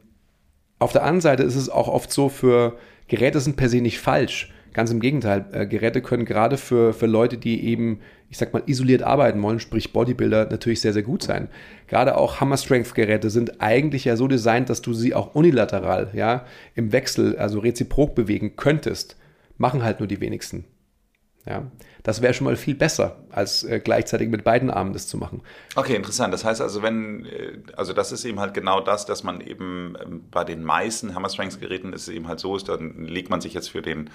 auf der anderen Seite ist es auch oft so, für Geräte sind per se nicht falsch. Ganz im Gegenteil, äh, Geräte können gerade für, für Leute, die eben, ich sag mal, isoliert arbeiten wollen, sprich Bodybuilder, natürlich sehr, sehr gut sein. Gerade auch Hammer Strength Geräte sind eigentlich ja so designt, dass du sie auch unilateral, ja, im Wechsel, also reziprok bewegen könntest. Machen halt nur die wenigsten. Ja, das wäre schon mal viel besser, als äh, gleichzeitig mit beiden Armen das zu machen. Okay, interessant. Das heißt also, wenn, äh, also das ist eben halt genau das, dass man eben ähm, bei den meisten Hammer Strengths Geräten ist es eben halt so ist, dann legt man sich jetzt für den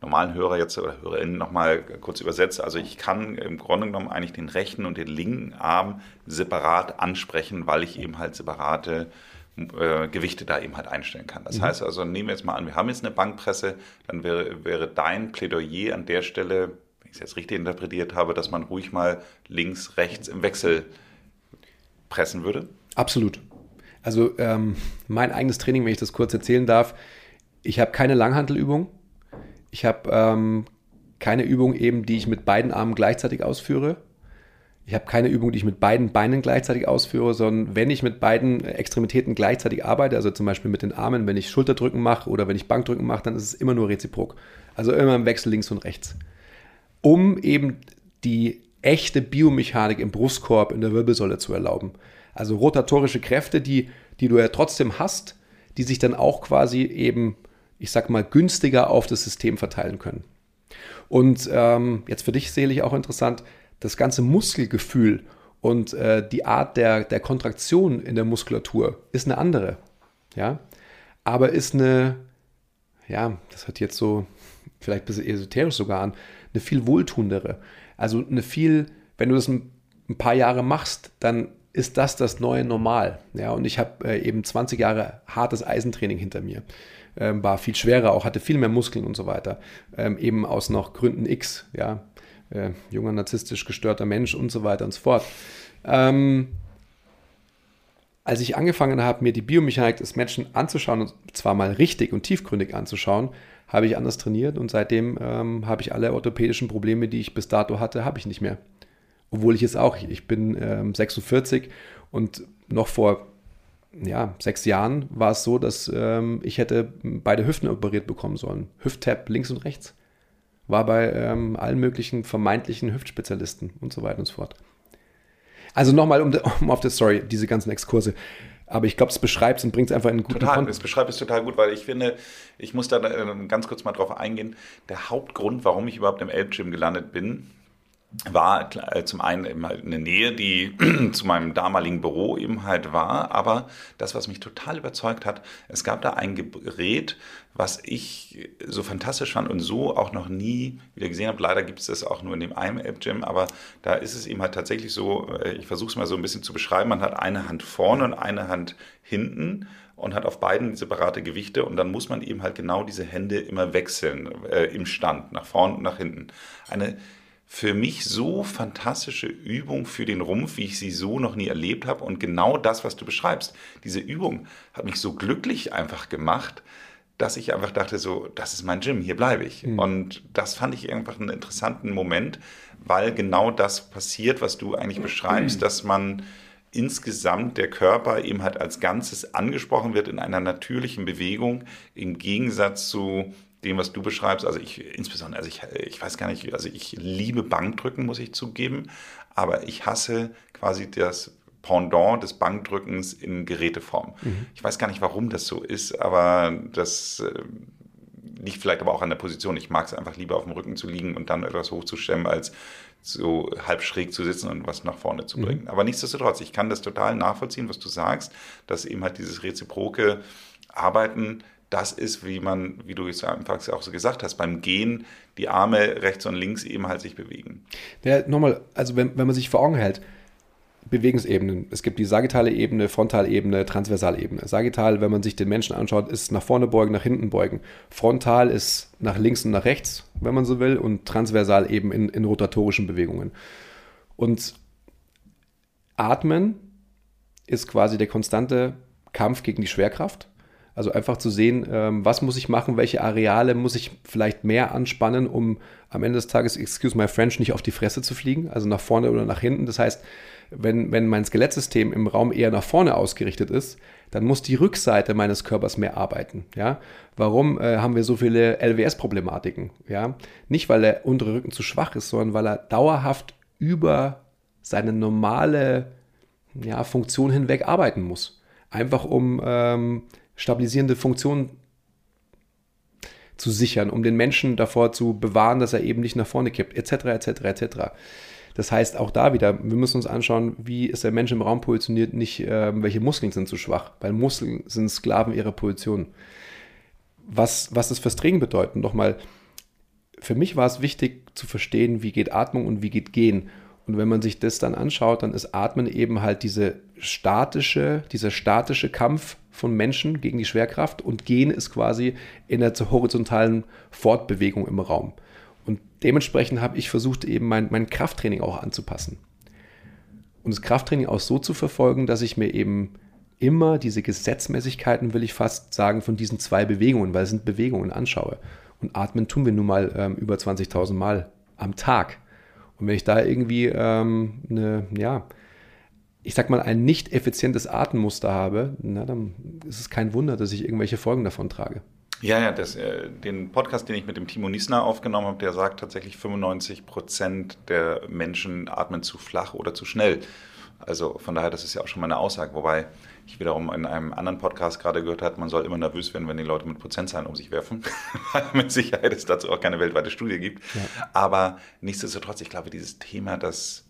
normalen Hörer jetzt oder HörerInnen nochmal kurz übersetzt. Also ich kann im Grunde genommen eigentlich den rechten und den linken Arm separat ansprechen, weil ich eben halt separate äh, Gewichte da eben halt einstellen kann. Das Mhm. heißt also, nehmen wir jetzt mal an, wir haben jetzt eine Bankpresse, dann wäre, wäre dein Plädoyer an der Stelle, wenn ich es jetzt richtig interpretiert habe, dass man ruhig mal links, rechts im Wechsel pressen würde. Absolut. Also ähm, mein eigenes Training, wenn ich das kurz erzählen darf, ich habe keine Langhantelübung. Ich habe ähm, keine Übung eben, die ich mit beiden Armen gleichzeitig ausführe. Ich habe keine Übung, die ich mit beiden Beinen gleichzeitig ausführe, sondern wenn ich mit beiden Extremitäten gleichzeitig arbeite, also zum Beispiel mit den Armen, wenn ich Schulterdrücken mache oder wenn ich Bankdrücken mache, dann ist es immer nur reziprok. Also immer im Wechsel links und rechts. Um eben die echte Biomechanik im Brustkorb, in der Wirbelsäule zu erlauben. Also rotatorische Kräfte, die, die du ja trotzdem hast, die sich dann auch quasi eben, ich sag mal, günstiger auf das System verteilen können. Und ähm, jetzt für dich selig auch interessant, das ganze Muskelgefühl und äh, die Art der, der Kontraktion in der Muskulatur ist eine andere. Ja, aber ist eine, ja, das hat jetzt so vielleicht ein bisschen esoterisch sogar an, eine viel wohltuendere. Also eine viel, wenn du das ein, ein paar Jahre machst, dann ist das das neue Normal. Ja, und ich habe äh, eben 20 Jahre hartes Eisentraining hinter mir. Ähm, war viel schwerer, auch hatte viel mehr Muskeln und so weiter. Ähm, eben aus noch Gründen X, ja. Äh, junger, narzisstisch gestörter Mensch und so weiter und so fort. Ähm, als ich angefangen habe, mir die Biomechanik des Menschen anzuschauen, und zwar mal richtig und tiefgründig anzuschauen, habe ich anders trainiert und seitdem ähm, habe ich alle orthopädischen Probleme, die ich bis dato hatte, habe ich nicht mehr. Obwohl ich es auch, ich bin ähm, 46 und noch vor ja, sechs Jahren war es so, dass ähm, ich hätte beide Hüften operiert bekommen sollen. Hüft-Tap links und rechts. War bei ähm, allen möglichen vermeintlichen Hüftspezialisten und so weiter und so fort. Also nochmal, um, um auf das, sorry, diese ganzen Exkurse. Aber ich glaube, es beschreibt es und bringt es einfach in einen guten Total, Kontext. das beschreibt es total gut, weil ich finde, ich muss da äh, ganz kurz mal drauf eingehen. Der Hauptgrund, warum ich überhaupt im Elbgym gelandet bin, war äh, zum einen eben halt eine Nähe, die zu meinem damaligen Büro eben halt war, aber das, was mich total überzeugt hat, es gab da ein Gerät, was ich so fantastisch fand und so auch noch nie wieder gesehen habe. Leider gibt es das auch nur in dem einen App-Gym, aber da ist es eben halt tatsächlich so, äh, ich versuche es mal so ein bisschen zu beschreiben, man hat eine Hand vorne und eine Hand hinten und hat auf beiden separate Gewichte und dann muss man eben halt genau diese Hände immer wechseln äh, im Stand, nach vorne und nach hinten. Eine für mich so fantastische Übung für den Rumpf, wie ich sie so noch nie erlebt habe. Und genau das, was du beschreibst, diese Übung hat mich so glücklich einfach gemacht, dass ich einfach dachte, so, das ist mein Gym, hier bleibe ich. Mhm. Und das fand ich einfach einen interessanten Moment, weil genau das passiert, was du eigentlich beschreibst, mhm. dass man insgesamt der Körper eben halt als Ganzes angesprochen wird in einer natürlichen Bewegung, im Gegensatz zu dem, was du beschreibst, also ich insbesondere, also ich, ich weiß gar nicht, also ich liebe Bankdrücken, muss ich zugeben, aber ich hasse quasi das Pendant des Bankdrückens in Geräteform. Mhm. Ich weiß gar nicht, warum das so ist, aber das äh, liegt vielleicht aber auch an der Position. Ich mag es einfach lieber auf dem Rücken zu liegen und dann etwas hochzustemmen, als so halb schräg zu sitzen und was nach vorne zu bringen. Mhm. Aber nichtsdestotrotz, ich kann das total nachvollziehen, was du sagst, dass eben halt dieses reziproke Arbeiten das ist, wie man, wie du jetzt anfangs auch so gesagt hast, beim Gehen die Arme rechts und links eben halt sich bewegen. Ja, nochmal, also wenn, wenn man sich vor Augen hält, Bewegungsebenen. Es gibt die sagittale Ebene, Frontalebene, Transversalebene. Sagittal, wenn man sich den Menschen anschaut, ist nach vorne beugen, nach hinten beugen. Frontal ist nach links und nach rechts, wenn man so will, und transversal eben in, in rotatorischen Bewegungen. Und Atmen ist quasi der konstante Kampf gegen die Schwerkraft. Also einfach zu sehen, ähm, was muss ich machen, welche Areale muss ich vielleicht mehr anspannen, um am Ende des Tages, excuse my French, nicht auf die Fresse zu fliegen, also nach vorne oder nach hinten. Das heißt, wenn, wenn mein Skelettsystem im Raum eher nach vorne ausgerichtet ist, dann muss die Rückseite meines Körpers mehr arbeiten. Ja? Warum äh, haben wir so viele LWS-Problematiken? Ja? Nicht, weil der untere Rücken zu schwach ist, sondern weil er dauerhaft über seine normale ja, Funktion hinweg arbeiten muss. Einfach um ähm, stabilisierende Funktion zu sichern, um den Menschen davor zu bewahren, dass er eben nicht nach vorne kippt, etc., etc., etc. Das heißt, auch da wieder, wir müssen uns anschauen, wie ist der Mensch im Raum positioniert, nicht äh, welche Muskeln sind zu schwach, weil Muskeln sind Sklaven ihrer Position. Was, was das fürs Training bedeutet, nochmal, für mich war es wichtig zu verstehen, wie geht Atmung und wie geht Gehen. Und wenn man sich das dann anschaut, dann ist Atmen eben halt diese statische, dieser statische Kampf von Menschen gegen die Schwerkraft und Gehen ist quasi in der horizontalen Fortbewegung im Raum. Und dementsprechend habe ich versucht, eben mein, mein Krafttraining auch anzupassen. Und das Krafttraining auch so zu verfolgen, dass ich mir eben immer diese Gesetzmäßigkeiten, will ich fast sagen, von diesen zwei Bewegungen, weil es sind Bewegungen, anschaue. Und atmen tun wir nun mal ähm, über 20.000 Mal am Tag. Und wenn ich da irgendwie ähm, eine, ja, ich sag mal, ein nicht effizientes Atemmuster habe, na, dann ist es kein Wunder, dass ich irgendwelche Folgen davon trage. Ja, ja, das, äh, den Podcast, den ich mit dem Timo Niesner aufgenommen habe, der sagt tatsächlich 95 Prozent der Menschen atmen zu flach oder zu schnell. Also von daher, das ist ja auch schon mal eine Aussage. Wobei ich wiederum in einem anderen Podcast gerade gehört habe, man soll immer nervös werden, wenn die Leute mit Prozentzahlen um sich werfen. Weil mit Sicherheit es dazu auch keine weltweite Studie gibt. Ja. Aber nichtsdestotrotz, ich glaube, dieses Thema, das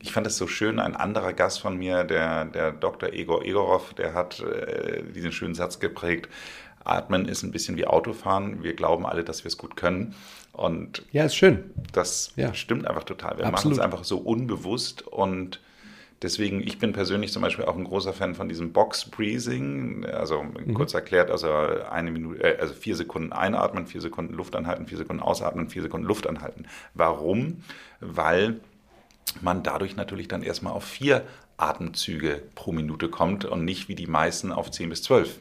ich fand es so schön, ein anderer Gast von mir, der, der Dr. Egor Egorov, der hat äh, diesen schönen Satz geprägt, Atmen ist ein bisschen wie Autofahren. Wir glauben alle, dass wir es gut können. Und ja, ist schön. Das ja. stimmt einfach total. Wir machen es einfach so unbewusst und Deswegen, ich bin persönlich zum Beispiel auch ein großer Fan von diesem Box Breathing. Also mhm. kurz erklärt, also eine Minute, äh, also vier Sekunden einatmen, vier Sekunden Luft anhalten, vier Sekunden ausatmen, vier Sekunden Luft anhalten. Warum? Weil man dadurch natürlich dann erstmal auf vier Atemzüge pro Minute kommt und nicht wie die meisten auf zehn bis zwölf.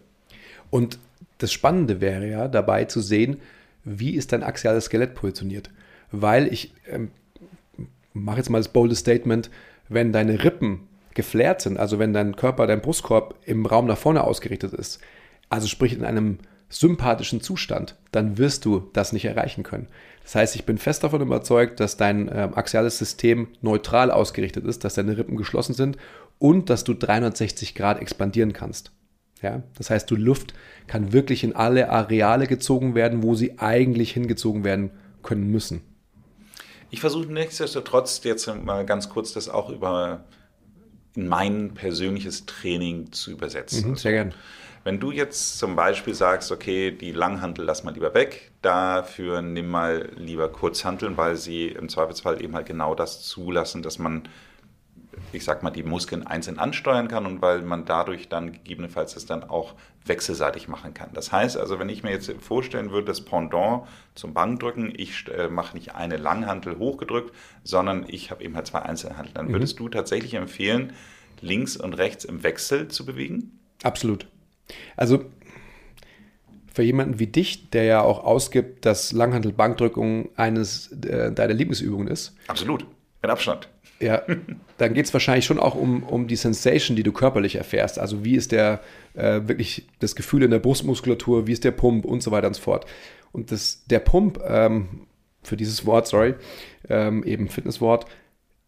Und das Spannende wäre ja dabei zu sehen, wie ist dein axiales Skelett positioniert. Weil ich ähm, mache jetzt mal das bolde Statement, wenn deine Rippen geflärt sind, also wenn dein Körper, dein Brustkorb im Raum nach vorne ausgerichtet ist, also sprich in einem sympathischen Zustand, dann wirst du das nicht erreichen können. Das heißt, ich bin fest davon überzeugt, dass dein äh, axiales System neutral ausgerichtet ist, dass deine Rippen geschlossen sind und dass du 360 Grad expandieren kannst. Ja, das heißt, die Luft kann wirklich in alle Areale gezogen werden, wo sie eigentlich hingezogen werden können müssen. Ich versuche nichtsdestotrotz jetzt mal ganz kurz das auch über in mein persönliches Training zu übersetzen. Mhm, sehr gerne. Wenn du jetzt zum Beispiel sagst, okay, die Langhantel lass mal lieber weg, dafür nimm mal lieber Kurzhanteln, weil sie im Zweifelsfall eben halt genau das zulassen, dass man ich sag mal, die Muskeln einzeln ansteuern kann und weil man dadurch dann gegebenenfalls das dann auch wechselseitig machen kann. Das heißt also, wenn ich mir jetzt vorstellen würde, das Pendant zum Bankdrücken, ich äh, mache nicht eine Langhantel hochgedrückt, sondern ich habe eben halt zwei Einzelhantel, dann mhm. würdest du tatsächlich empfehlen, links und rechts im Wechsel zu bewegen? Absolut. Also für jemanden wie dich, der ja auch ausgibt, dass Langhantel-Bankdrückung eines äh, deiner Lieblingsübungen ist. Absolut, mit Abstand. Ja, dann geht es wahrscheinlich schon auch um, um die Sensation, die du körperlich erfährst. Also wie ist der äh, wirklich das Gefühl in der Brustmuskulatur, wie ist der Pump und so weiter und so fort. Und das, der Pump, ähm, für dieses Wort, sorry, ähm, eben Fitnesswort,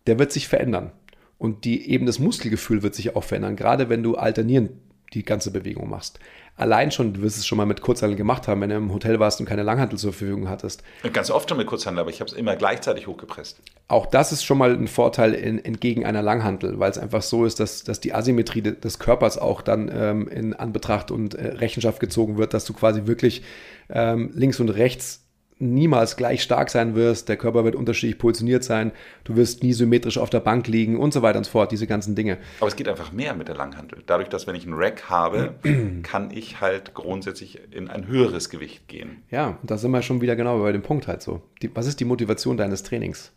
der wird sich verändern. Und die, eben das Muskelgefühl wird sich auch verändern, gerade wenn du alternierend die ganze Bewegung machst allein schon, du wirst es schon mal mit Kurzhandel gemacht haben, wenn du im Hotel warst und keine Langhantel zur Verfügung hattest. Ganz oft schon mit Kurzhandel, aber ich habe es immer gleichzeitig hochgepresst. Auch das ist schon mal ein Vorteil in, entgegen einer Langhantel, weil es einfach so ist, dass, dass die Asymmetrie des Körpers auch dann ähm, in Anbetracht und äh, Rechenschaft gezogen wird, dass du quasi wirklich ähm, links und rechts niemals gleich stark sein wirst, der Körper wird unterschiedlich positioniert sein, du wirst nie symmetrisch auf der Bank liegen und so weiter und so fort, diese ganzen Dinge. Aber es geht einfach mehr mit der Langhantel. Dadurch, dass wenn ich einen Rack habe, kann ich halt grundsätzlich in ein höheres Gewicht gehen. Ja, da sind wir schon wieder genau bei dem Punkt halt so. Die, was ist die Motivation deines Trainings?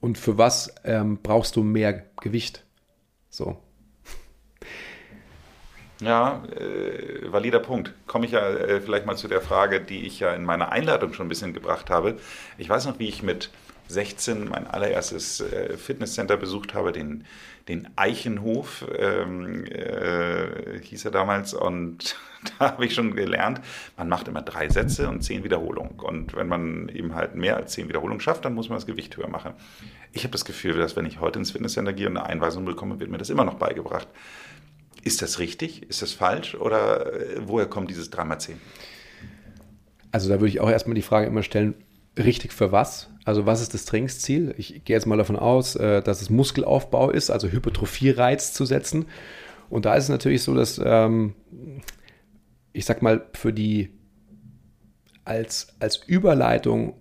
Und für was ähm, brauchst du mehr Gewicht? So. Ja, äh, valider Punkt. Komme ich ja äh, vielleicht mal zu der Frage, die ich ja in meiner Einladung schon ein bisschen gebracht habe. Ich weiß noch, wie ich mit 16 mein allererstes äh, Fitnesscenter besucht habe, den, den Eichenhof ähm, äh, hieß er damals. Und da habe ich schon gelernt, man macht immer drei Sätze und zehn Wiederholungen. Und wenn man eben halt mehr als zehn Wiederholungen schafft, dann muss man das Gewicht höher machen. Ich habe das Gefühl, dass wenn ich heute ins Fitnesscenter gehe und eine Einweisung bekomme, wird mir das immer noch beigebracht. Ist das richtig? Ist das falsch? Oder äh, woher kommt dieses 3x10? Also da würde ich auch erstmal die Frage immer stellen, richtig für was? Also was ist das Trainingsziel? Ich gehe jetzt mal davon aus, äh, dass es Muskelaufbau ist, also Hypertrophie-Reiz zu setzen. Und da ist es natürlich so, dass ähm, ich sag mal, für die als, als Überleitung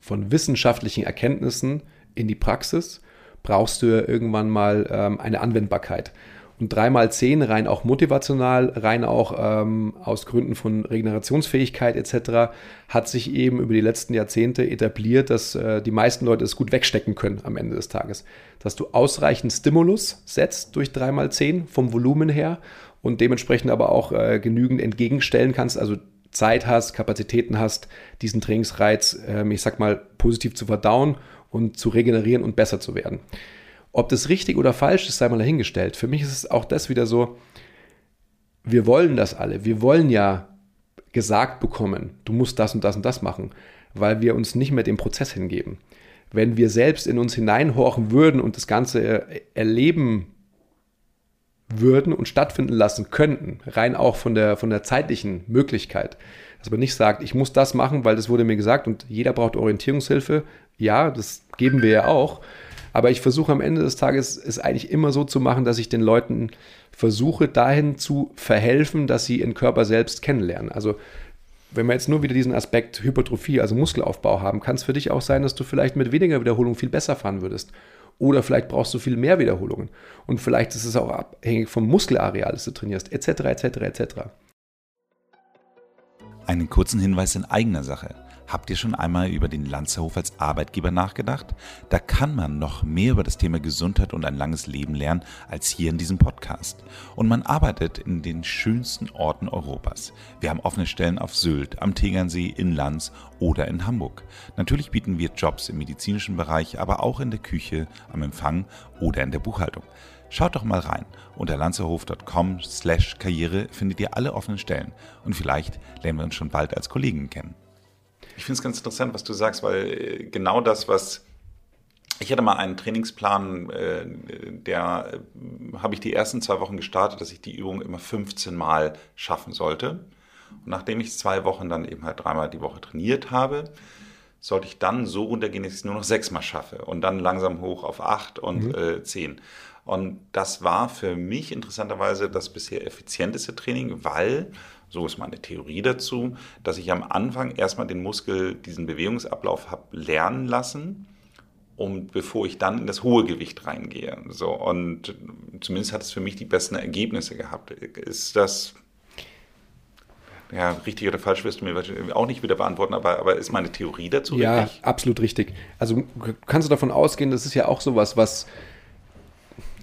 von wissenschaftlichen Erkenntnissen in die Praxis brauchst du ja irgendwann mal ähm, eine Anwendbarkeit. Und dreimal zehn rein auch motivational, rein auch ähm, aus Gründen von Regenerationsfähigkeit etc. hat sich eben über die letzten Jahrzehnte etabliert, dass äh, die meisten Leute es gut wegstecken können am Ende des Tages. Dass du ausreichend Stimulus setzt durch dreimal zehn vom Volumen her und dementsprechend aber auch äh, genügend entgegenstellen kannst, also Zeit hast, Kapazitäten hast, diesen Trainingsreiz, äh, ich sag mal, positiv zu verdauen und zu regenerieren und besser zu werden. Ob das richtig oder falsch ist, sei mal dahingestellt. Für mich ist es auch das wieder so, wir wollen das alle. Wir wollen ja gesagt bekommen, du musst das und das und das machen, weil wir uns nicht mehr dem Prozess hingeben. Wenn wir selbst in uns hineinhorchen würden und das Ganze erleben würden und stattfinden lassen könnten, rein auch von der, von der zeitlichen Möglichkeit, dass man nicht sagt, ich muss das machen, weil das wurde mir gesagt und jeder braucht Orientierungshilfe. Ja, das geben wir ja auch. Aber ich versuche am Ende des Tages es eigentlich immer so zu machen, dass ich den Leuten versuche, dahin zu verhelfen, dass sie ihren Körper selbst kennenlernen. Also wenn wir jetzt nur wieder diesen Aspekt Hypertrophie, also Muskelaufbau haben, kann es für dich auch sein, dass du vielleicht mit weniger Wiederholung viel besser fahren würdest. Oder vielleicht brauchst du viel mehr Wiederholungen. Und vielleicht ist es auch abhängig vom Muskelareal, das du trainierst, etc., etc., etc. Einen kurzen Hinweis in eigener Sache. Habt ihr schon einmal über den Lanzerhof als Arbeitgeber nachgedacht? Da kann man noch mehr über das Thema Gesundheit und ein langes Leben lernen als hier in diesem Podcast. Und man arbeitet in den schönsten Orten Europas. Wir haben offene Stellen auf Sylt, am Tegernsee, in Lanz oder in Hamburg. Natürlich bieten wir Jobs im medizinischen Bereich, aber auch in der Küche, am Empfang oder in der Buchhaltung. Schaut doch mal rein. Unter lanzerhof.com slash Karriere findet ihr alle offenen Stellen und vielleicht lernen wir uns schon bald als Kollegen kennen. Ich finde es ganz interessant, was du sagst, weil äh, genau das, was ich hatte mal einen Trainingsplan, äh, der äh, habe ich die ersten zwei Wochen gestartet, dass ich die Übung immer 15 Mal schaffen sollte. Und nachdem ich zwei Wochen dann eben halt dreimal die Woche trainiert habe, sollte ich dann so runtergehen, dass ich es nur noch sechsmal schaffe und dann langsam hoch auf acht und mhm. äh, zehn. Und das war für mich interessanterweise das bisher effizienteste Training, weil so ist meine Theorie dazu, dass ich am Anfang erstmal den Muskel diesen Bewegungsablauf habe lernen lassen, um bevor ich dann in das hohe Gewicht reingehe. So und zumindest hat es für mich die besten Ergebnisse gehabt. Ist das ja, richtig oder falsch wirst du mir auch nicht wieder beantworten, aber, aber ist meine Theorie dazu ja, richtig? Ja, absolut richtig. Also kannst du davon ausgehen, das ist ja auch sowas, was,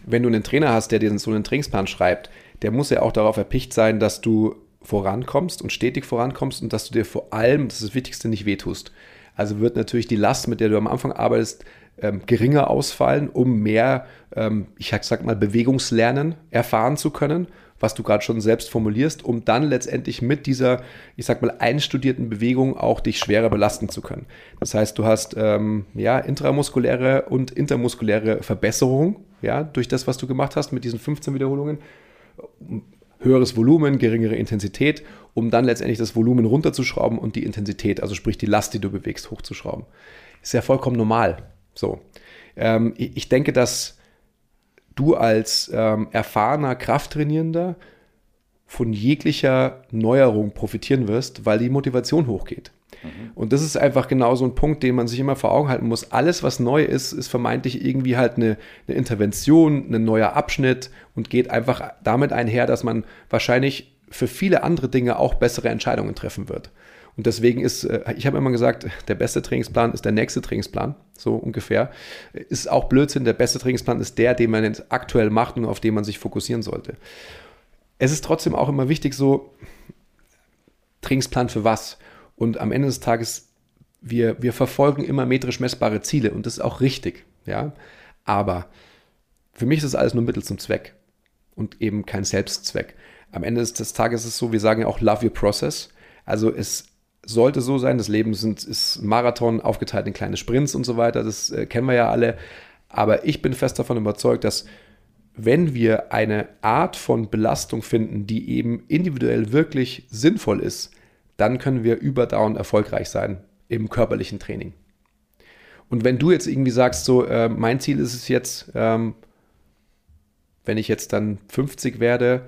wenn du einen Trainer hast, der dir so einen Trainingsplan schreibt, der muss ja auch darauf erpicht sein, dass du vorankommst und stetig vorankommst und dass du dir vor allem, das ist das Wichtigste, nicht wehtust. Also wird natürlich die Last, mit der du am Anfang arbeitest, ähm, geringer ausfallen, um mehr, ähm, ich sag mal, Bewegungslernen erfahren zu können, was du gerade schon selbst formulierst, um dann letztendlich mit dieser, ich sag mal, einstudierten Bewegung auch dich schwerer belasten zu können. Das heißt, du hast ähm, ja intramuskuläre und intermuskuläre Verbesserung, ja, durch das, was du gemacht hast mit diesen 15 Wiederholungen höheres Volumen, geringere Intensität, um dann letztendlich das Volumen runterzuschrauben und die Intensität, also sprich die Last, die du bewegst, hochzuschrauben. Ist ja vollkommen normal. So. Ähm, ich denke, dass du als ähm, erfahrener Krafttrainierender von jeglicher Neuerung profitieren wirst, weil die Motivation hochgeht. Und das ist einfach genau so ein Punkt, den man sich immer vor Augen halten muss. Alles, was neu ist, ist vermeintlich irgendwie halt eine, eine Intervention, ein neuer Abschnitt und geht einfach damit einher, dass man wahrscheinlich für viele andere Dinge auch bessere Entscheidungen treffen wird. Und deswegen ist, äh, ich habe immer gesagt, der beste Trainingsplan ist der nächste Trainingsplan, so ungefähr. Ist auch Blödsinn, der beste Trainingsplan ist der, den man jetzt aktuell macht und auf den man sich fokussieren sollte. Es ist trotzdem auch immer wichtig, so Trainingsplan für was? Und am Ende des Tages, wir, wir verfolgen immer metrisch messbare Ziele und das ist auch richtig, ja. Aber für mich ist das alles nur Mittel zum Zweck und eben kein Selbstzweck. Am Ende des Tages ist es so, wir sagen ja auch Love your process. Also es sollte so sein, das Leben sind, ist Marathon aufgeteilt in kleine Sprints und so weiter, das äh, kennen wir ja alle. Aber ich bin fest davon überzeugt, dass wenn wir eine Art von Belastung finden, die eben individuell wirklich sinnvoll ist, dann können wir überdauernd erfolgreich sein im körperlichen Training. Und wenn du jetzt irgendwie sagst, so, äh, mein Ziel ist es jetzt, ähm, wenn ich jetzt dann 50 werde,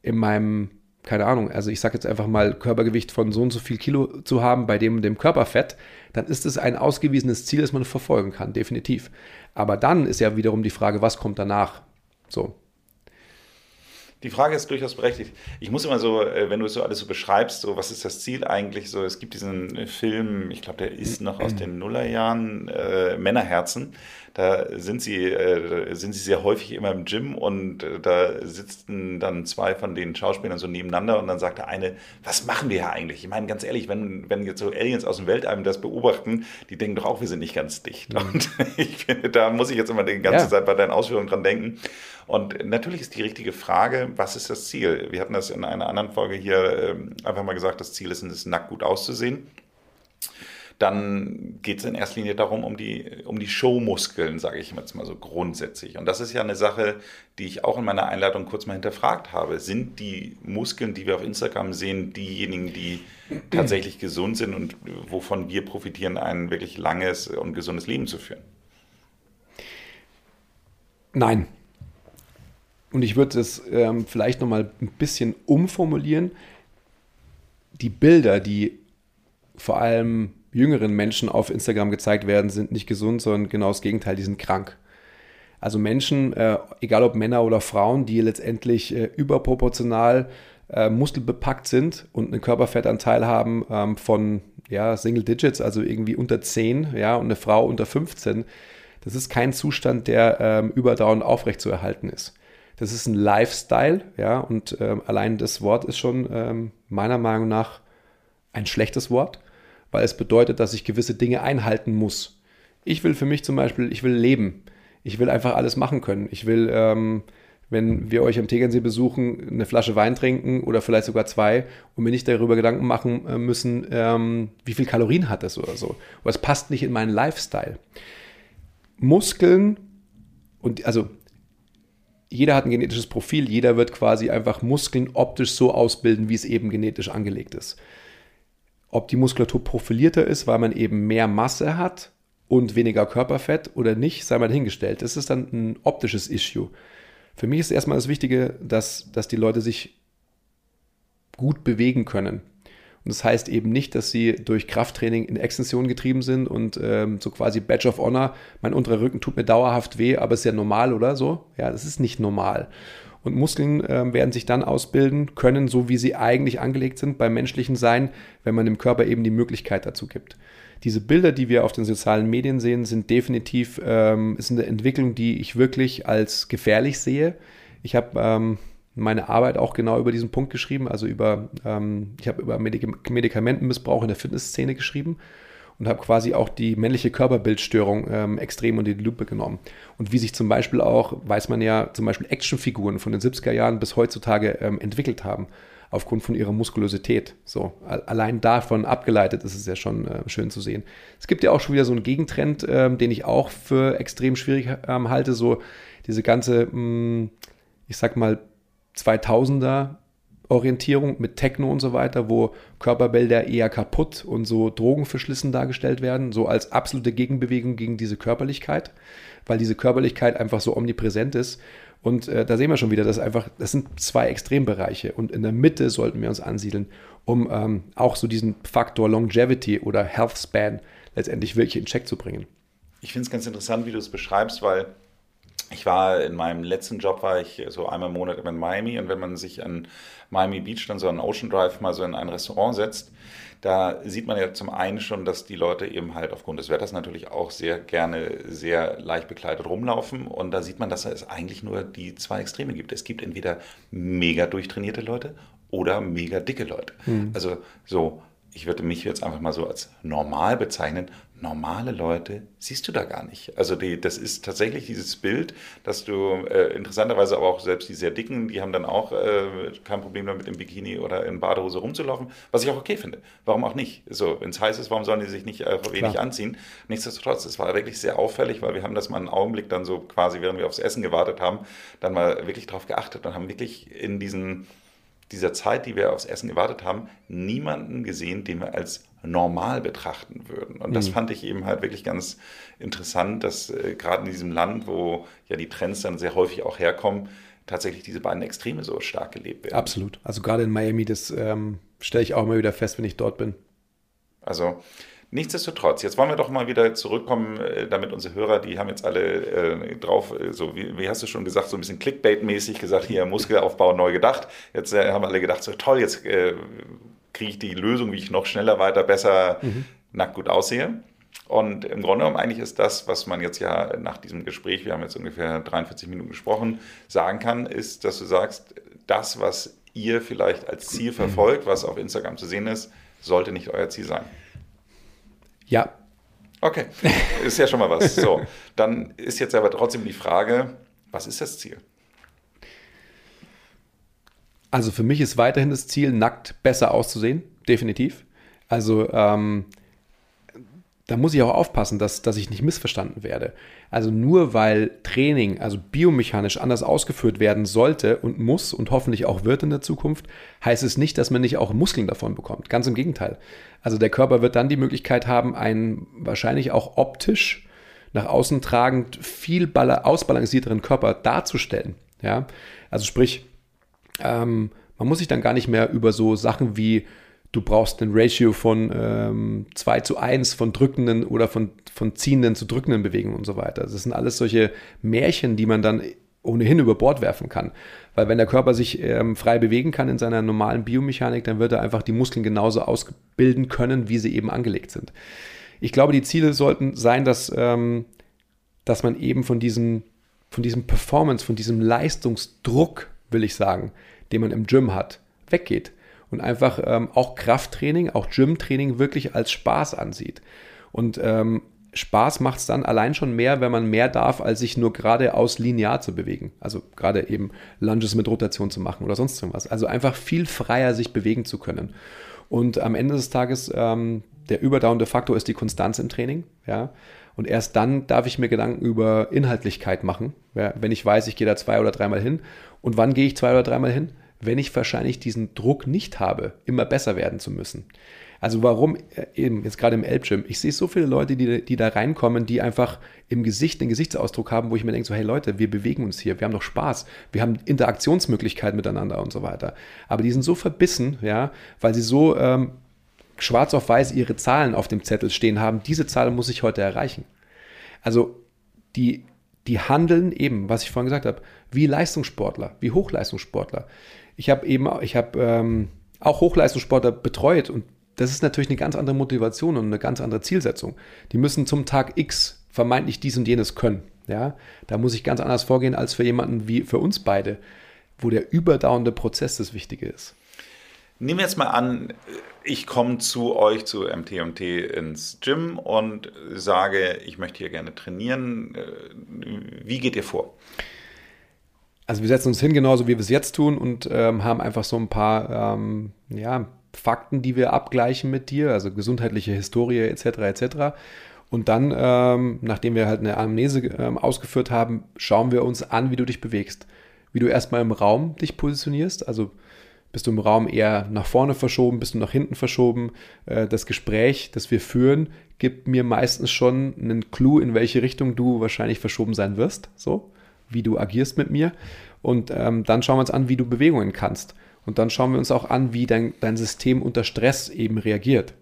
in meinem, keine Ahnung, also ich sage jetzt einfach mal Körpergewicht von so und so viel Kilo zu haben bei dem dem Körperfett, dann ist es ein ausgewiesenes Ziel, das man verfolgen kann, definitiv. Aber dann ist ja wiederum die Frage, was kommt danach? So. Die Frage ist durchaus berechtigt. Ich muss immer so, äh, wenn du es so alles so beschreibst, so was ist das Ziel eigentlich? So, es gibt diesen Film, ich glaube, der ist noch aus den Nullerjahren, äh, Männerherzen. Da sind sie, äh, sind sie sehr häufig immer im Gym und äh, da sitzen dann zwei von den Schauspielern so nebeneinander und dann sagt der eine, was machen wir hier eigentlich? Ich meine, ganz ehrlich, wenn, wenn jetzt so Aliens aus dem Weltall das beobachten, die denken doch auch, wir sind nicht ganz dicht. Mhm. Und ich finde, da muss ich jetzt immer die ganze ja. Zeit bei deinen Ausführungen dran denken. Und natürlich ist die richtige Frage, was ist das Ziel? Wir hatten das in einer anderen Folge hier ähm, einfach mal gesagt, das Ziel ist, es nackt gut auszusehen dann geht es in erster Linie darum, um die, um die Showmuskeln, sage ich jetzt mal so grundsätzlich. Und das ist ja eine Sache, die ich auch in meiner Einleitung kurz mal hinterfragt habe. Sind die Muskeln, die wir auf Instagram sehen, diejenigen, die tatsächlich gesund sind und wovon wir profitieren, ein wirklich langes und gesundes Leben zu führen? Nein. Und ich würde es ähm, vielleicht nochmal ein bisschen umformulieren. Die Bilder, die vor allem jüngeren Menschen auf Instagram gezeigt werden, sind nicht gesund, sondern genau das Gegenteil, die sind krank. Also Menschen, äh, egal ob Männer oder Frauen, die letztendlich äh, überproportional äh, muskelbepackt sind und einen Körperfettanteil haben ähm, von ja, Single Digits, also irgendwie unter 10, ja, und eine Frau unter 15, das ist kein Zustand, der ähm, überdauernd aufrechtzuerhalten ist. Das ist ein Lifestyle, ja, und ähm, allein das Wort ist schon ähm, meiner Meinung nach ein schlechtes Wort weil es bedeutet, dass ich gewisse Dinge einhalten muss. Ich will für mich zum Beispiel, ich will leben. Ich will einfach alles machen können. Ich will, ähm, wenn wir euch am Tegernsee besuchen, eine Flasche Wein trinken oder vielleicht sogar zwei und mir nicht darüber Gedanken machen äh, müssen, ähm, wie viel Kalorien hat es oder so. Aber es passt nicht in meinen Lifestyle. Muskeln und also jeder hat ein genetisches Profil, jeder wird quasi einfach Muskeln optisch so ausbilden, wie es eben genetisch angelegt ist. Ob die Muskulatur profilierter ist, weil man eben mehr Masse hat und weniger Körperfett oder nicht, sei mal hingestellt. Das ist dann ein optisches Issue. Für mich ist erstmal das Wichtige, dass, dass die Leute sich gut bewegen können. Und das heißt eben nicht, dass sie durch Krafttraining in Extension getrieben sind und ähm, so quasi Badge of Honor, mein unterer Rücken tut mir dauerhaft weh, aber ist ja normal oder so. Ja, das ist nicht normal. Und Muskeln äh, werden sich dann ausbilden können, so wie sie eigentlich angelegt sind beim menschlichen Sein, wenn man dem Körper eben die Möglichkeit dazu gibt. Diese Bilder, die wir auf den sozialen Medien sehen, sind definitiv ähm, ist eine Entwicklung, die ich wirklich als gefährlich sehe. Ich habe ähm, meine Arbeit auch genau über diesen Punkt geschrieben, also über, ähm, ich habe über Medik Medikamentenmissbrauch in der Fitnessszene geschrieben und habe quasi auch die männliche Körperbildstörung ähm, extrem unter die Lupe genommen. Und wie sich zum Beispiel auch, weiß man ja, zum Beispiel Actionfiguren von den 70er Jahren bis heutzutage ähm, entwickelt haben, aufgrund von ihrer Muskulosität. So, allein davon abgeleitet ist es ja schon äh, schön zu sehen. Es gibt ja auch schon wieder so einen Gegentrend, ähm, den ich auch für extrem schwierig ähm, halte, so diese ganze, mh, hm, ich sag mal, 2000er Orientierung mit Techno und so weiter, wo Körperbilder eher kaputt und so drogenverschlissen dargestellt werden, so als absolute Gegenbewegung gegen diese Körperlichkeit, weil diese Körperlichkeit einfach so omnipräsent ist. Und äh, da sehen wir schon wieder, dass einfach, das sind zwei Extrembereiche und in der Mitte sollten wir uns ansiedeln, um ähm, auch so diesen Faktor Longevity oder Health Span letztendlich wirklich in Check zu bringen. Ich finde es ganz interessant, wie du es beschreibst, weil ich war in meinem letzten Job, war ich so einmal im Monat in Miami und wenn man sich an Miami Beach dann so an Ocean Drive mal so in ein Restaurant setzt, da sieht man ja zum einen schon, dass die Leute eben halt aufgrund des Wetters natürlich auch sehr gerne sehr leicht bekleidet rumlaufen und da sieht man, dass es eigentlich nur die zwei Extreme gibt. Es gibt entweder mega durchtrainierte Leute oder mega dicke Leute. Mhm. Also so ich würde mich jetzt einfach mal so als normal bezeichnen normale Leute siehst du da gar nicht. Also die, das ist tatsächlich dieses Bild, dass du äh, interessanterweise aber auch selbst die sehr dicken, die haben dann auch äh, kein Problem damit im Bikini oder in Badehose rumzulaufen, was ich auch okay finde. Warum auch nicht? So, wenn es heiß ist, warum sollen die sich nicht äh, wenig Klar. anziehen? Nichtsdestotrotz, es war wirklich sehr auffällig, weil wir haben das mal einen Augenblick dann so quasi, während wir aufs Essen gewartet haben, dann mal wirklich drauf geachtet und haben wirklich in diesen dieser Zeit, die wir aufs Essen gewartet haben, niemanden gesehen, den wir als normal betrachten würden. Und das mhm. fand ich eben halt wirklich ganz interessant, dass äh, gerade in diesem Land, wo ja die Trends dann sehr häufig auch herkommen, tatsächlich diese beiden Extreme so stark gelebt werden. Absolut. Also gerade in Miami, das ähm, stelle ich auch immer wieder fest, wenn ich dort bin. Also Nichtsdestotrotz, jetzt wollen wir doch mal wieder zurückkommen, äh, damit unsere Hörer, die haben jetzt alle äh, drauf, äh, so wie, wie, hast du schon gesagt, so ein bisschen Clickbait-mäßig gesagt, hier Muskelaufbau neu gedacht. Jetzt äh, haben alle gedacht, so toll, jetzt äh, kriege ich die Lösung, wie ich noch schneller, weiter, besser, mhm. nackt gut aussehe. Und im Grunde genommen eigentlich ist das, was man jetzt ja nach diesem Gespräch, wir haben jetzt ungefähr 43 Minuten gesprochen, sagen kann, ist, dass du sagst, das, was ihr vielleicht als Ziel verfolgt, was auf Instagram zu sehen ist, sollte nicht euer Ziel sein. Ja. Okay, ist ja schon mal was. So, dann ist jetzt aber trotzdem die Frage, was ist das Ziel? Also für mich ist weiterhin das Ziel, nackt besser auszusehen, definitiv. Also ähm, da muss ich auch aufpassen, dass, dass ich nicht missverstanden werde. Also nur weil Training, also biomechanisch anders ausgeführt werden sollte und muss und hoffentlich auch wird in der Zukunft, heißt es nicht, dass man nicht auch Muskeln davon bekommt. Ganz im Gegenteil. Also der Körper wird dann die Möglichkeit haben, einen wahrscheinlich auch optisch nach außen tragend viel ausbalancierteren Körper darzustellen. Ja, also sprich, ähm, man muss sich dann gar nicht mehr über so Sachen wie du brauchst ein Ratio von ähm, 2 zu 1 von drückenden oder von, von ziehenden zu drückenden Bewegungen und so weiter. Das sind alles solche Märchen, die man dann ohnehin über Bord werfen kann. Weil wenn der Körper sich ähm, frei bewegen kann in seiner normalen Biomechanik, dann wird er einfach die Muskeln genauso ausbilden können, wie sie eben angelegt sind. Ich glaube, die Ziele sollten sein, dass, ähm, dass man eben von diesem, von diesem Performance, von diesem Leistungsdruck, will ich sagen, den man im Gym hat, weggeht und einfach ähm, auch Krafttraining, auch Gymtraining wirklich als Spaß ansieht. Und ähm, Spaß macht es dann allein schon mehr, wenn man mehr darf, als sich nur geradeaus linear zu bewegen. Also gerade eben Lunges mit Rotation zu machen oder sonst irgendwas. Also einfach viel freier sich bewegen zu können. Und am Ende des Tages, ähm, der überdauernde Faktor ist die Konstanz im Training. Ja? Und erst dann darf ich mir Gedanken über Inhaltlichkeit machen. Ja? Wenn ich weiß, ich gehe da zwei oder dreimal hin. Und wann gehe ich zwei oder dreimal hin? wenn ich wahrscheinlich diesen Druck nicht habe, immer besser werden zu müssen. Also warum äh, eben jetzt gerade im Elbgym, ich sehe so viele Leute, die, die da reinkommen, die einfach im Gesicht den Gesichtsausdruck haben, wo ich mir denke, so hey Leute, wir bewegen uns hier, wir haben doch Spaß, wir haben Interaktionsmöglichkeiten miteinander und so weiter. Aber die sind so verbissen, ja, weil sie so ähm, schwarz auf weiß ihre Zahlen auf dem Zettel stehen haben, diese Zahl muss ich heute erreichen. Also die, die handeln eben, was ich vorhin gesagt habe, wie Leistungssportler, wie Hochleistungssportler ich habe eben, ich habe ähm, auch Hochleistungssportler betreut und das ist natürlich eine ganz andere Motivation und eine ganz andere Zielsetzung. Die müssen zum Tag X vermeintlich dies und jenes können. Ja, da muss ich ganz anders vorgehen als für jemanden wie für uns beide, wo der überdauernde Prozess das Wichtige ist. Nehmen wir jetzt mal an, ich komme zu euch zu MTMT ins Gym und sage, ich möchte hier gerne trainieren. Äh, wie geht ihr vor? Also wir setzen uns hin, genauso wie wir es jetzt tun und ähm, haben einfach so ein paar ähm, ja, Fakten, die wir abgleichen mit dir, also gesundheitliche Historie etc. etc. Und dann, ähm, nachdem wir halt eine Anamnese ähm, ausgeführt haben, schauen wir uns an, wie du dich bewegst. Wie du erstmal im Raum dich positionierst, also bist du im Raum eher nach vorne verschoben, bist du nach hinten verschoben. Äh, das Gespräch, das wir führen, gibt mir meistens schon einen Clou, in welche Richtung du wahrscheinlich verschoben sein wirst. So wie du agierst mit mir. Und ähm, dann schauen wir uns an, wie du Bewegungen kannst. Und dann schauen wir uns auch an, wie dein, dein System unter Stress eben reagiert.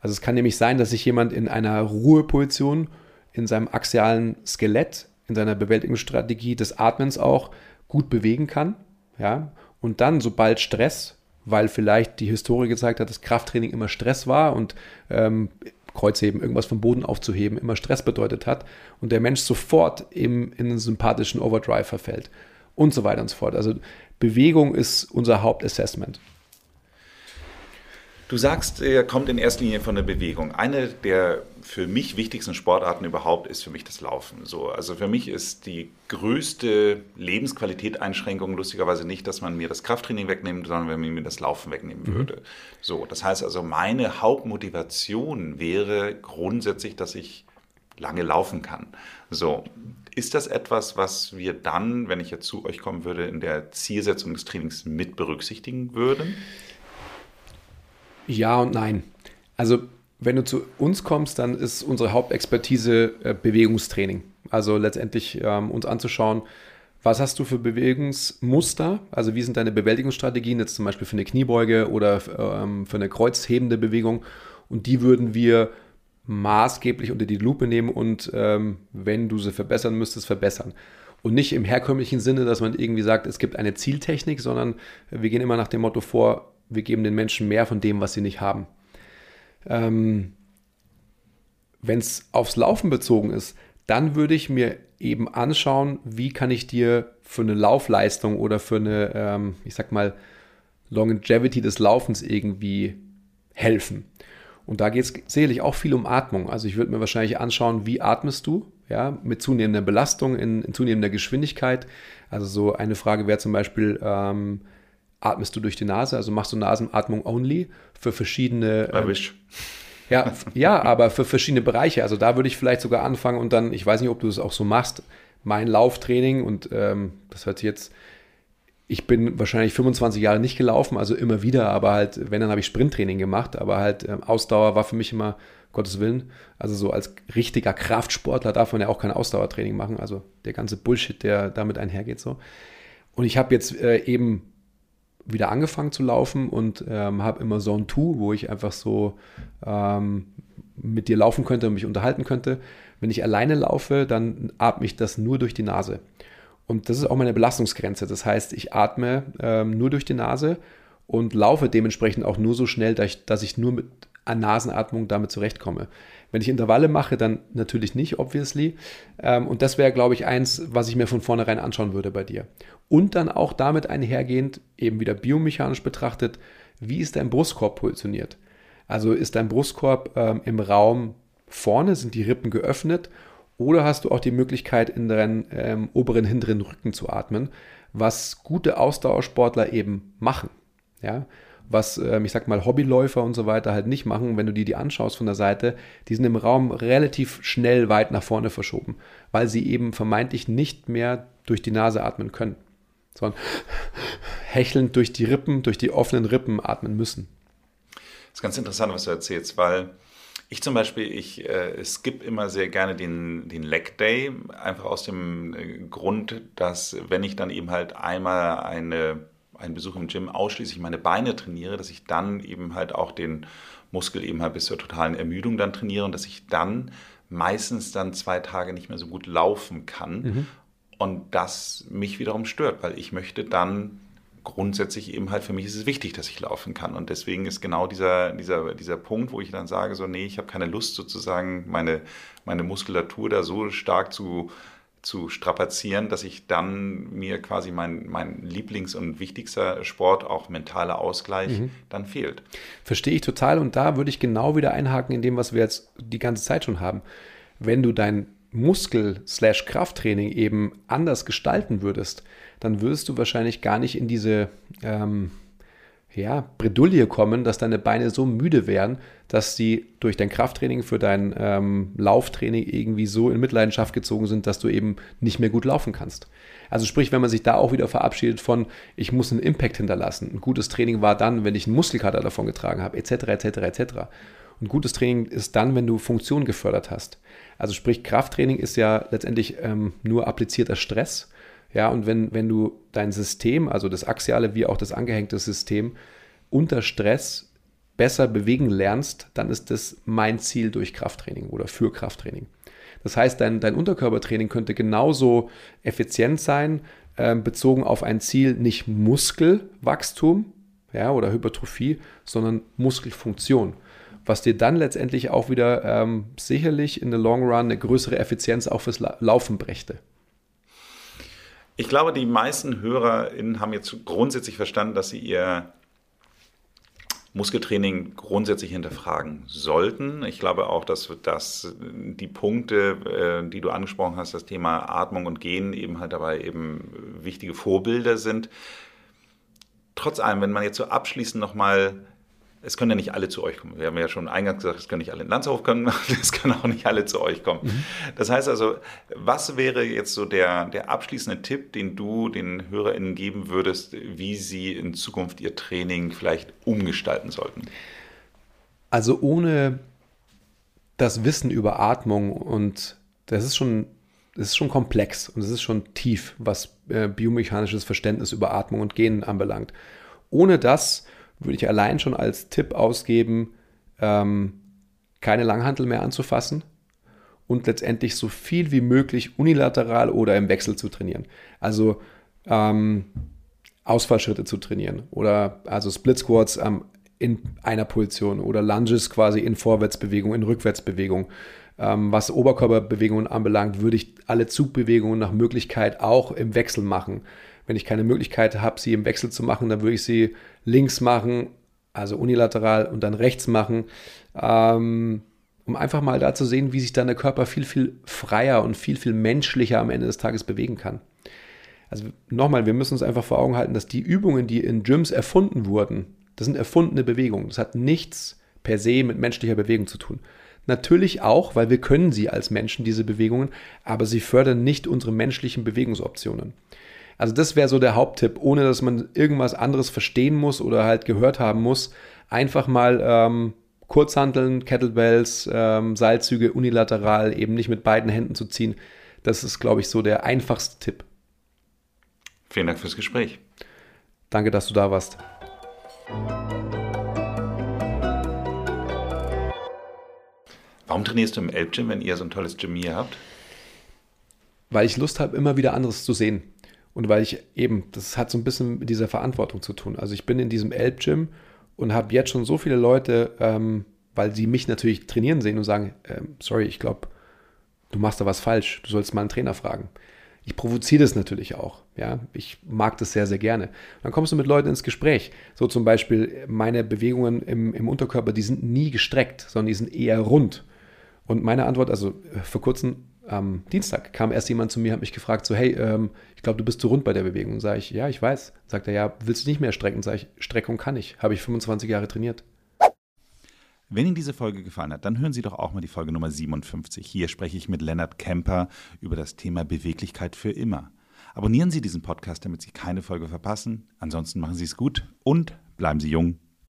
Also es kann nämlich sein, dass sich jemand in einer Ruheposition, in seinem axialen Skelett, in seiner Bewältigungsstrategie des Atmens auch gut bewegen kann. Ja? Und dann, sobald Stress, weil vielleicht die Historie gezeigt hat, dass Krafttraining immer Stress war und ähm, Kreuzheben, irgendwas vom Boden aufzuheben, immer Stress bedeutet hat und der Mensch sofort eben in einen sympathischen Overdrive verfällt und so weiter und so fort. Also Bewegung ist unser Hauptassessment. Du sagst, er kommt in erster Linie von der Bewegung. Eine der für mich wichtigsten Sportarten überhaupt ist für mich das Laufen. So, also für mich ist die größte Lebensqualität-Einschränkung lustigerweise nicht, dass man mir das Krafttraining wegnimmt, sondern wenn man mir das Laufen wegnehmen mhm. würde. So, das heißt also, meine Hauptmotivation wäre grundsätzlich, dass ich lange laufen kann. So, ist das etwas, was wir dann, wenn ich jetzt zu euch kommen würde, in der Zielsetzung des Trainings mit berücksichtigen würden? Ja und nein. Also wenn du zu uns kommst, dann ist unsere Hauptexpertise äh, Bewegungstraining. Also letztendlich ähm, uns anzuschauen, was hast du für Bewegungsmuster? Also wie sind deine Bewältigungsstrategien jetzt zum Beispiel für eine Kniebeuge oder ähm, für eine kreuzhebende Bewegung? Und die würden wir maßgeblich unter die Lupe nehmen und ähm, wenn du sie verbessern müsstest, verbessern. Und nicht im herkömmlichen Sinne, dass man irgendwie sagt, es gibt eine Zieltechnik, sondern wir gehen immer nach dem Motto vor, wir geben den Menschen mehr von dem, was sie nicht haben. Ähm, wenn es aufs Laufen bezogen ist, dann würde ich mir eben anschauen, wie kann ich dir für eine Laufleistung oder für eine, ähm, ich sag mal, Longevity des Laufens irgendwie helfen. Und da geht es sicherlich auch viel um Atmung. Also ich würde mir wahrscheinlich anschauen, wie atmest du, ja, mit zunehmender Belastung, in, in zunehmender Geschwindigkeit. Also so eine Frage wäre zum Beispiel, ähm, atmest du durch die Nase? Also machst du Nasenatmung only für verschiedene. Ähm, ja, ja, aber für verschiedene Bereiche. Also da würde ich vielleicht sogar anfangen und dann, ich weiß nicht, ob du es auch so machst, mein Lauftraining und ähm, das hört sich jetzt ich bin wahrscheinlich 25 Jahre nicht gelaufen, also immer wieder, aber halt, wenn, dann habe ich Sprinttraining gemacht, aber halt ähm, Ausdauer war für mich immer, Gottes Willen, also so als richtiger Kraftsportler darf man ja auch kein Ausdauertraining machen, also der ganze Bullshit, der damit einhergeht so. Und ich habe jetzt äh, eben wieder angefangen zu laufen und ähm, habe immer Zone 2, wo ich einfach so ähm, mit dir laufen könnte und mich unterhalten könnte. Wenn ich alleine laufe, dann atme ich das nur durch die Nase. Und das ist auch meine Belastungsgrenze. Das heißt, ich atme ähm, nur durch die Nase und laufe dementsprechend auch nur so schnell, dass ich, dass ich nur mit Nasenatmung damit zurechtkomme. Wenn ich Intervalle mache, dann natürlich nicht, obviously. Ähm, und das wäre, glaube ich, eins, was ich mir von vornherein anschauen würde bei dir. Und dann auch damit einhergehend, eben wieder biomechanisch betrachtet, wie ist dein Brustkorb positioniert? Also ist dein Brustkorb ähm, im Raum vorne, sind die Rippen geöffnet oder hast du auch die Möglichkeit, in deinen ähm, oberen, hinteren Rücken zu atmen, was gute Ausdauersportler eben machen. Ja? Was, ähm, ich sag mal, Hobbyläufer und so weiter halt nicht machen, wenn du dir die anschaust von der Seite, die sind im Raum relativ schnell weit nach vorne verschoben, weil sie eben vermeintlich nicht mehr durch die Nase atmen können, sondern hechelnd durch die Rippen, durch die offenen Rippen atmen müssen. Das ist ganz interessant, was du erzählst, weil ich zum Beispiel, ich äh, skippe immer sehr gerne den, den Leg Day, einfach aus dem äh, Grund, dass wenn ich dann eben halt einmal eine, einen Besuch im Gym ausschließlich meine Beine trainiere, dass ich dann eben halt auch den Muskel eben halt bis zur totalen Ermüdung dann trainiere und dass ich dann meistens dann zwei Tage nicht mehr so gut laufen kann. Mhm. Und das mich wiederum stört, weil ich möchte dann grundsätzlich eben halt für mich ist es wichtig, dass ich laufen kann. Und deswegen ist genau dieser, dieser, dieser Punkt, wo ich dann sage, so, nee, ich habe keine Lust sozusagen, meine, meine Muskulatur da so stark zu, zu strapazieren, dass ich dann mir quasi mein, mein Lieblings- und wichtigster Sport, auch mentaler Ausgleich, mhm. dann fehlt. Verstehe ich total. Und da würde ich genau wieder einhaken in dem, was wir jetzt die ganze Zeit schon haben. Wenn du dein Muskel-Krafttraining eben anders gestalten würdest, dann wirst du wahrscheinlich gar nicht in diese ähm, ja, Bredouille kommen, dass deine Beine so müde wären, dass sie durch dein Krafttraining für dein ähm, Lauftraining irgendwie so in Mitleidenschaft gezogen sind, dass du eben nicht mehr gut laufen kannst. Also sprich, wenn man sich da auch wieder verabschiedet von, ich muss einen Impact hinterlassen. Ein gutes Training war dann, wenn ich einen Muskelkater davon getragen habe, etc., etc., etc. Und gutes Training ist dann, wenn du Funktion gefördert hast. Also sprich, Krafttraining ist ja letztendlich ähm, nur applizierter Stress. Ja, und wenn, wenn du dein System, also das axiale wie auch das angehängte System, unter Stress besser bewegen lernst, dann ist das mein Ziel durch Krafttraining oder für Krafttraining. Das heißt, dein, dein Unterkörpertraining könnte genauso effizient sein, äh, bezogen auf ein Ziel, nicht Muskelwachstum ja, oder Hypertrophie, sondern Muskelfunktion was dir dann letztendlich auch wieder ähm, sicherlich in the long run eine größere Effizienz auch fürs Laufen brächte. Ich glaube, die meisten HörerInnen haben jetzt grundsätzlich verstanden, dass sie ihr Muskeltraining grundsätzlich hinterfragen sollten. Ich glaube auch, dass, dass die Punkte, äh, die du angesprochen hast, das Thema Atmung und Gehen eben halt dabei eben wichtige Vorbilder sind. Trotz allem, wenn man jetzt so abschließend nochmal es können ja nicht alle zu euch kommen. Wir haben ja schon eingangs gesagt, es können nicht alle in Landshof kommen, es können auch nicht alle zu euch kommen. Mhm. Das heißt also, was wäre jetzt so der, der abschließende Tipp, den du den HörerInnen geben würdest, wie sie in Zukunft ihr Training vielleicht umgestalten sollten? Also ohne das Wissen über Atmung und das ist schon, das ist schon komplex und es ist schon tief, was äh, biomechanisches Verständnis über Atmung und Genen anbelangt. Ohne das würde ich allein schon als Tipp ausgeben, ähm, keine Langhantel mehr anzufassen und letztendlich so viel wie möglich unilateral oder im Wechsel zu trainieren. Also ähm, Ausfallschritte zu trainieren oder also Split Squats ähm, in einer Position oder Lunges quasi in Vorwärtsbewegung, in Rückwärtsbewegung. Ähm, was Oberkörperbewegungen anbelangt, würde ich alle Zugbewegungen nach Möglichkeit auch im Wechsel machen. Wenn ich keine Möglichkeit habe, sie im Wechsel zu machen, dann würde ich sie links machen, also unilateral und dann rechts machen, ähm, um einfach mal da zu sehen, wie sich dann der Körper viel, viel freier und viel, viel menschlicher am Ende des Tages bewegen kann. Also nochmal, wir müssen uns einfach vor Augen halten, dass die Übungen, die in Gyms erfunden wurden, das sind erfundene Bewegungen. Das hat nichts per se mit menschlicher Bewegung zu tun. Natürlich auch, weil wir können sie als Menschen, diese Bewegungen, aber sie fördern nicht unsere menschlichen Bewegungsoptionen. Also das wäre so der Haupttipp, ohne dass man irgendwas anderes verstehen muss oder halt gehört haben muss. Einfach mal ähm, Kurzhanteln, Kettlebells, ähm, Seilzüge unilateral, eben nicht mit beiden Händen zu ziehen. Das ist, glaube ich, so der einfachste Tipp. Vielen Dank fürs Gespräch. Danke, dass du da warst. Warum trainierst du im Elbgym, wenn ihr so ein tolles Gym hier habt? Weil ich Lust habe, immer wieder anderes zu sehen. Und weil ich eben, das hat so ein bisschen mit dieser Verantwortung zu tun. Also ich bin in diesem Elbgym und habe jetzt schon so viele Leute, ähm, weil sie mich natürlich trainieren sehen und sagen, ähm, sorry, ich glaube, du machst da was falsch, du sollst mal einen Trainer fragen. Ich provoziere das natürlich auch. Ja, ich mag das sehr, sehr gerne. dann kommst du mit Leuten ins Gespräch. So zum Beispiel meine Bewegungen im, im Unterkörper, die sind nie gestreckt, sondern die sind eher rund. Und meine Antwort, also äh, vor kurzem am Dienstag kam erst jemand zu mir, hat mich gefragt, so hey, ähm, ich glaube, du bist zu rund bei der Bewegung. Sage ich, ja, ich weiß. Sagt er, ja, willst du nicht mehr strecken? Sage ich, Streckung kann ich. Habe ich 25 Jahre trainiert. Wenn Ihnen diese Folge gefallen hat, dann hören Sie doch auch mal die Folge Nummer 57. Hier spreche ich mit Lennart Kemper über das Thema Beweglichkeit für immer. Abonnieren Sie diesen Podcast, damit Sie keine Folge verpassen. Ansonsten machen Sie es gut und bleiben Sie jung.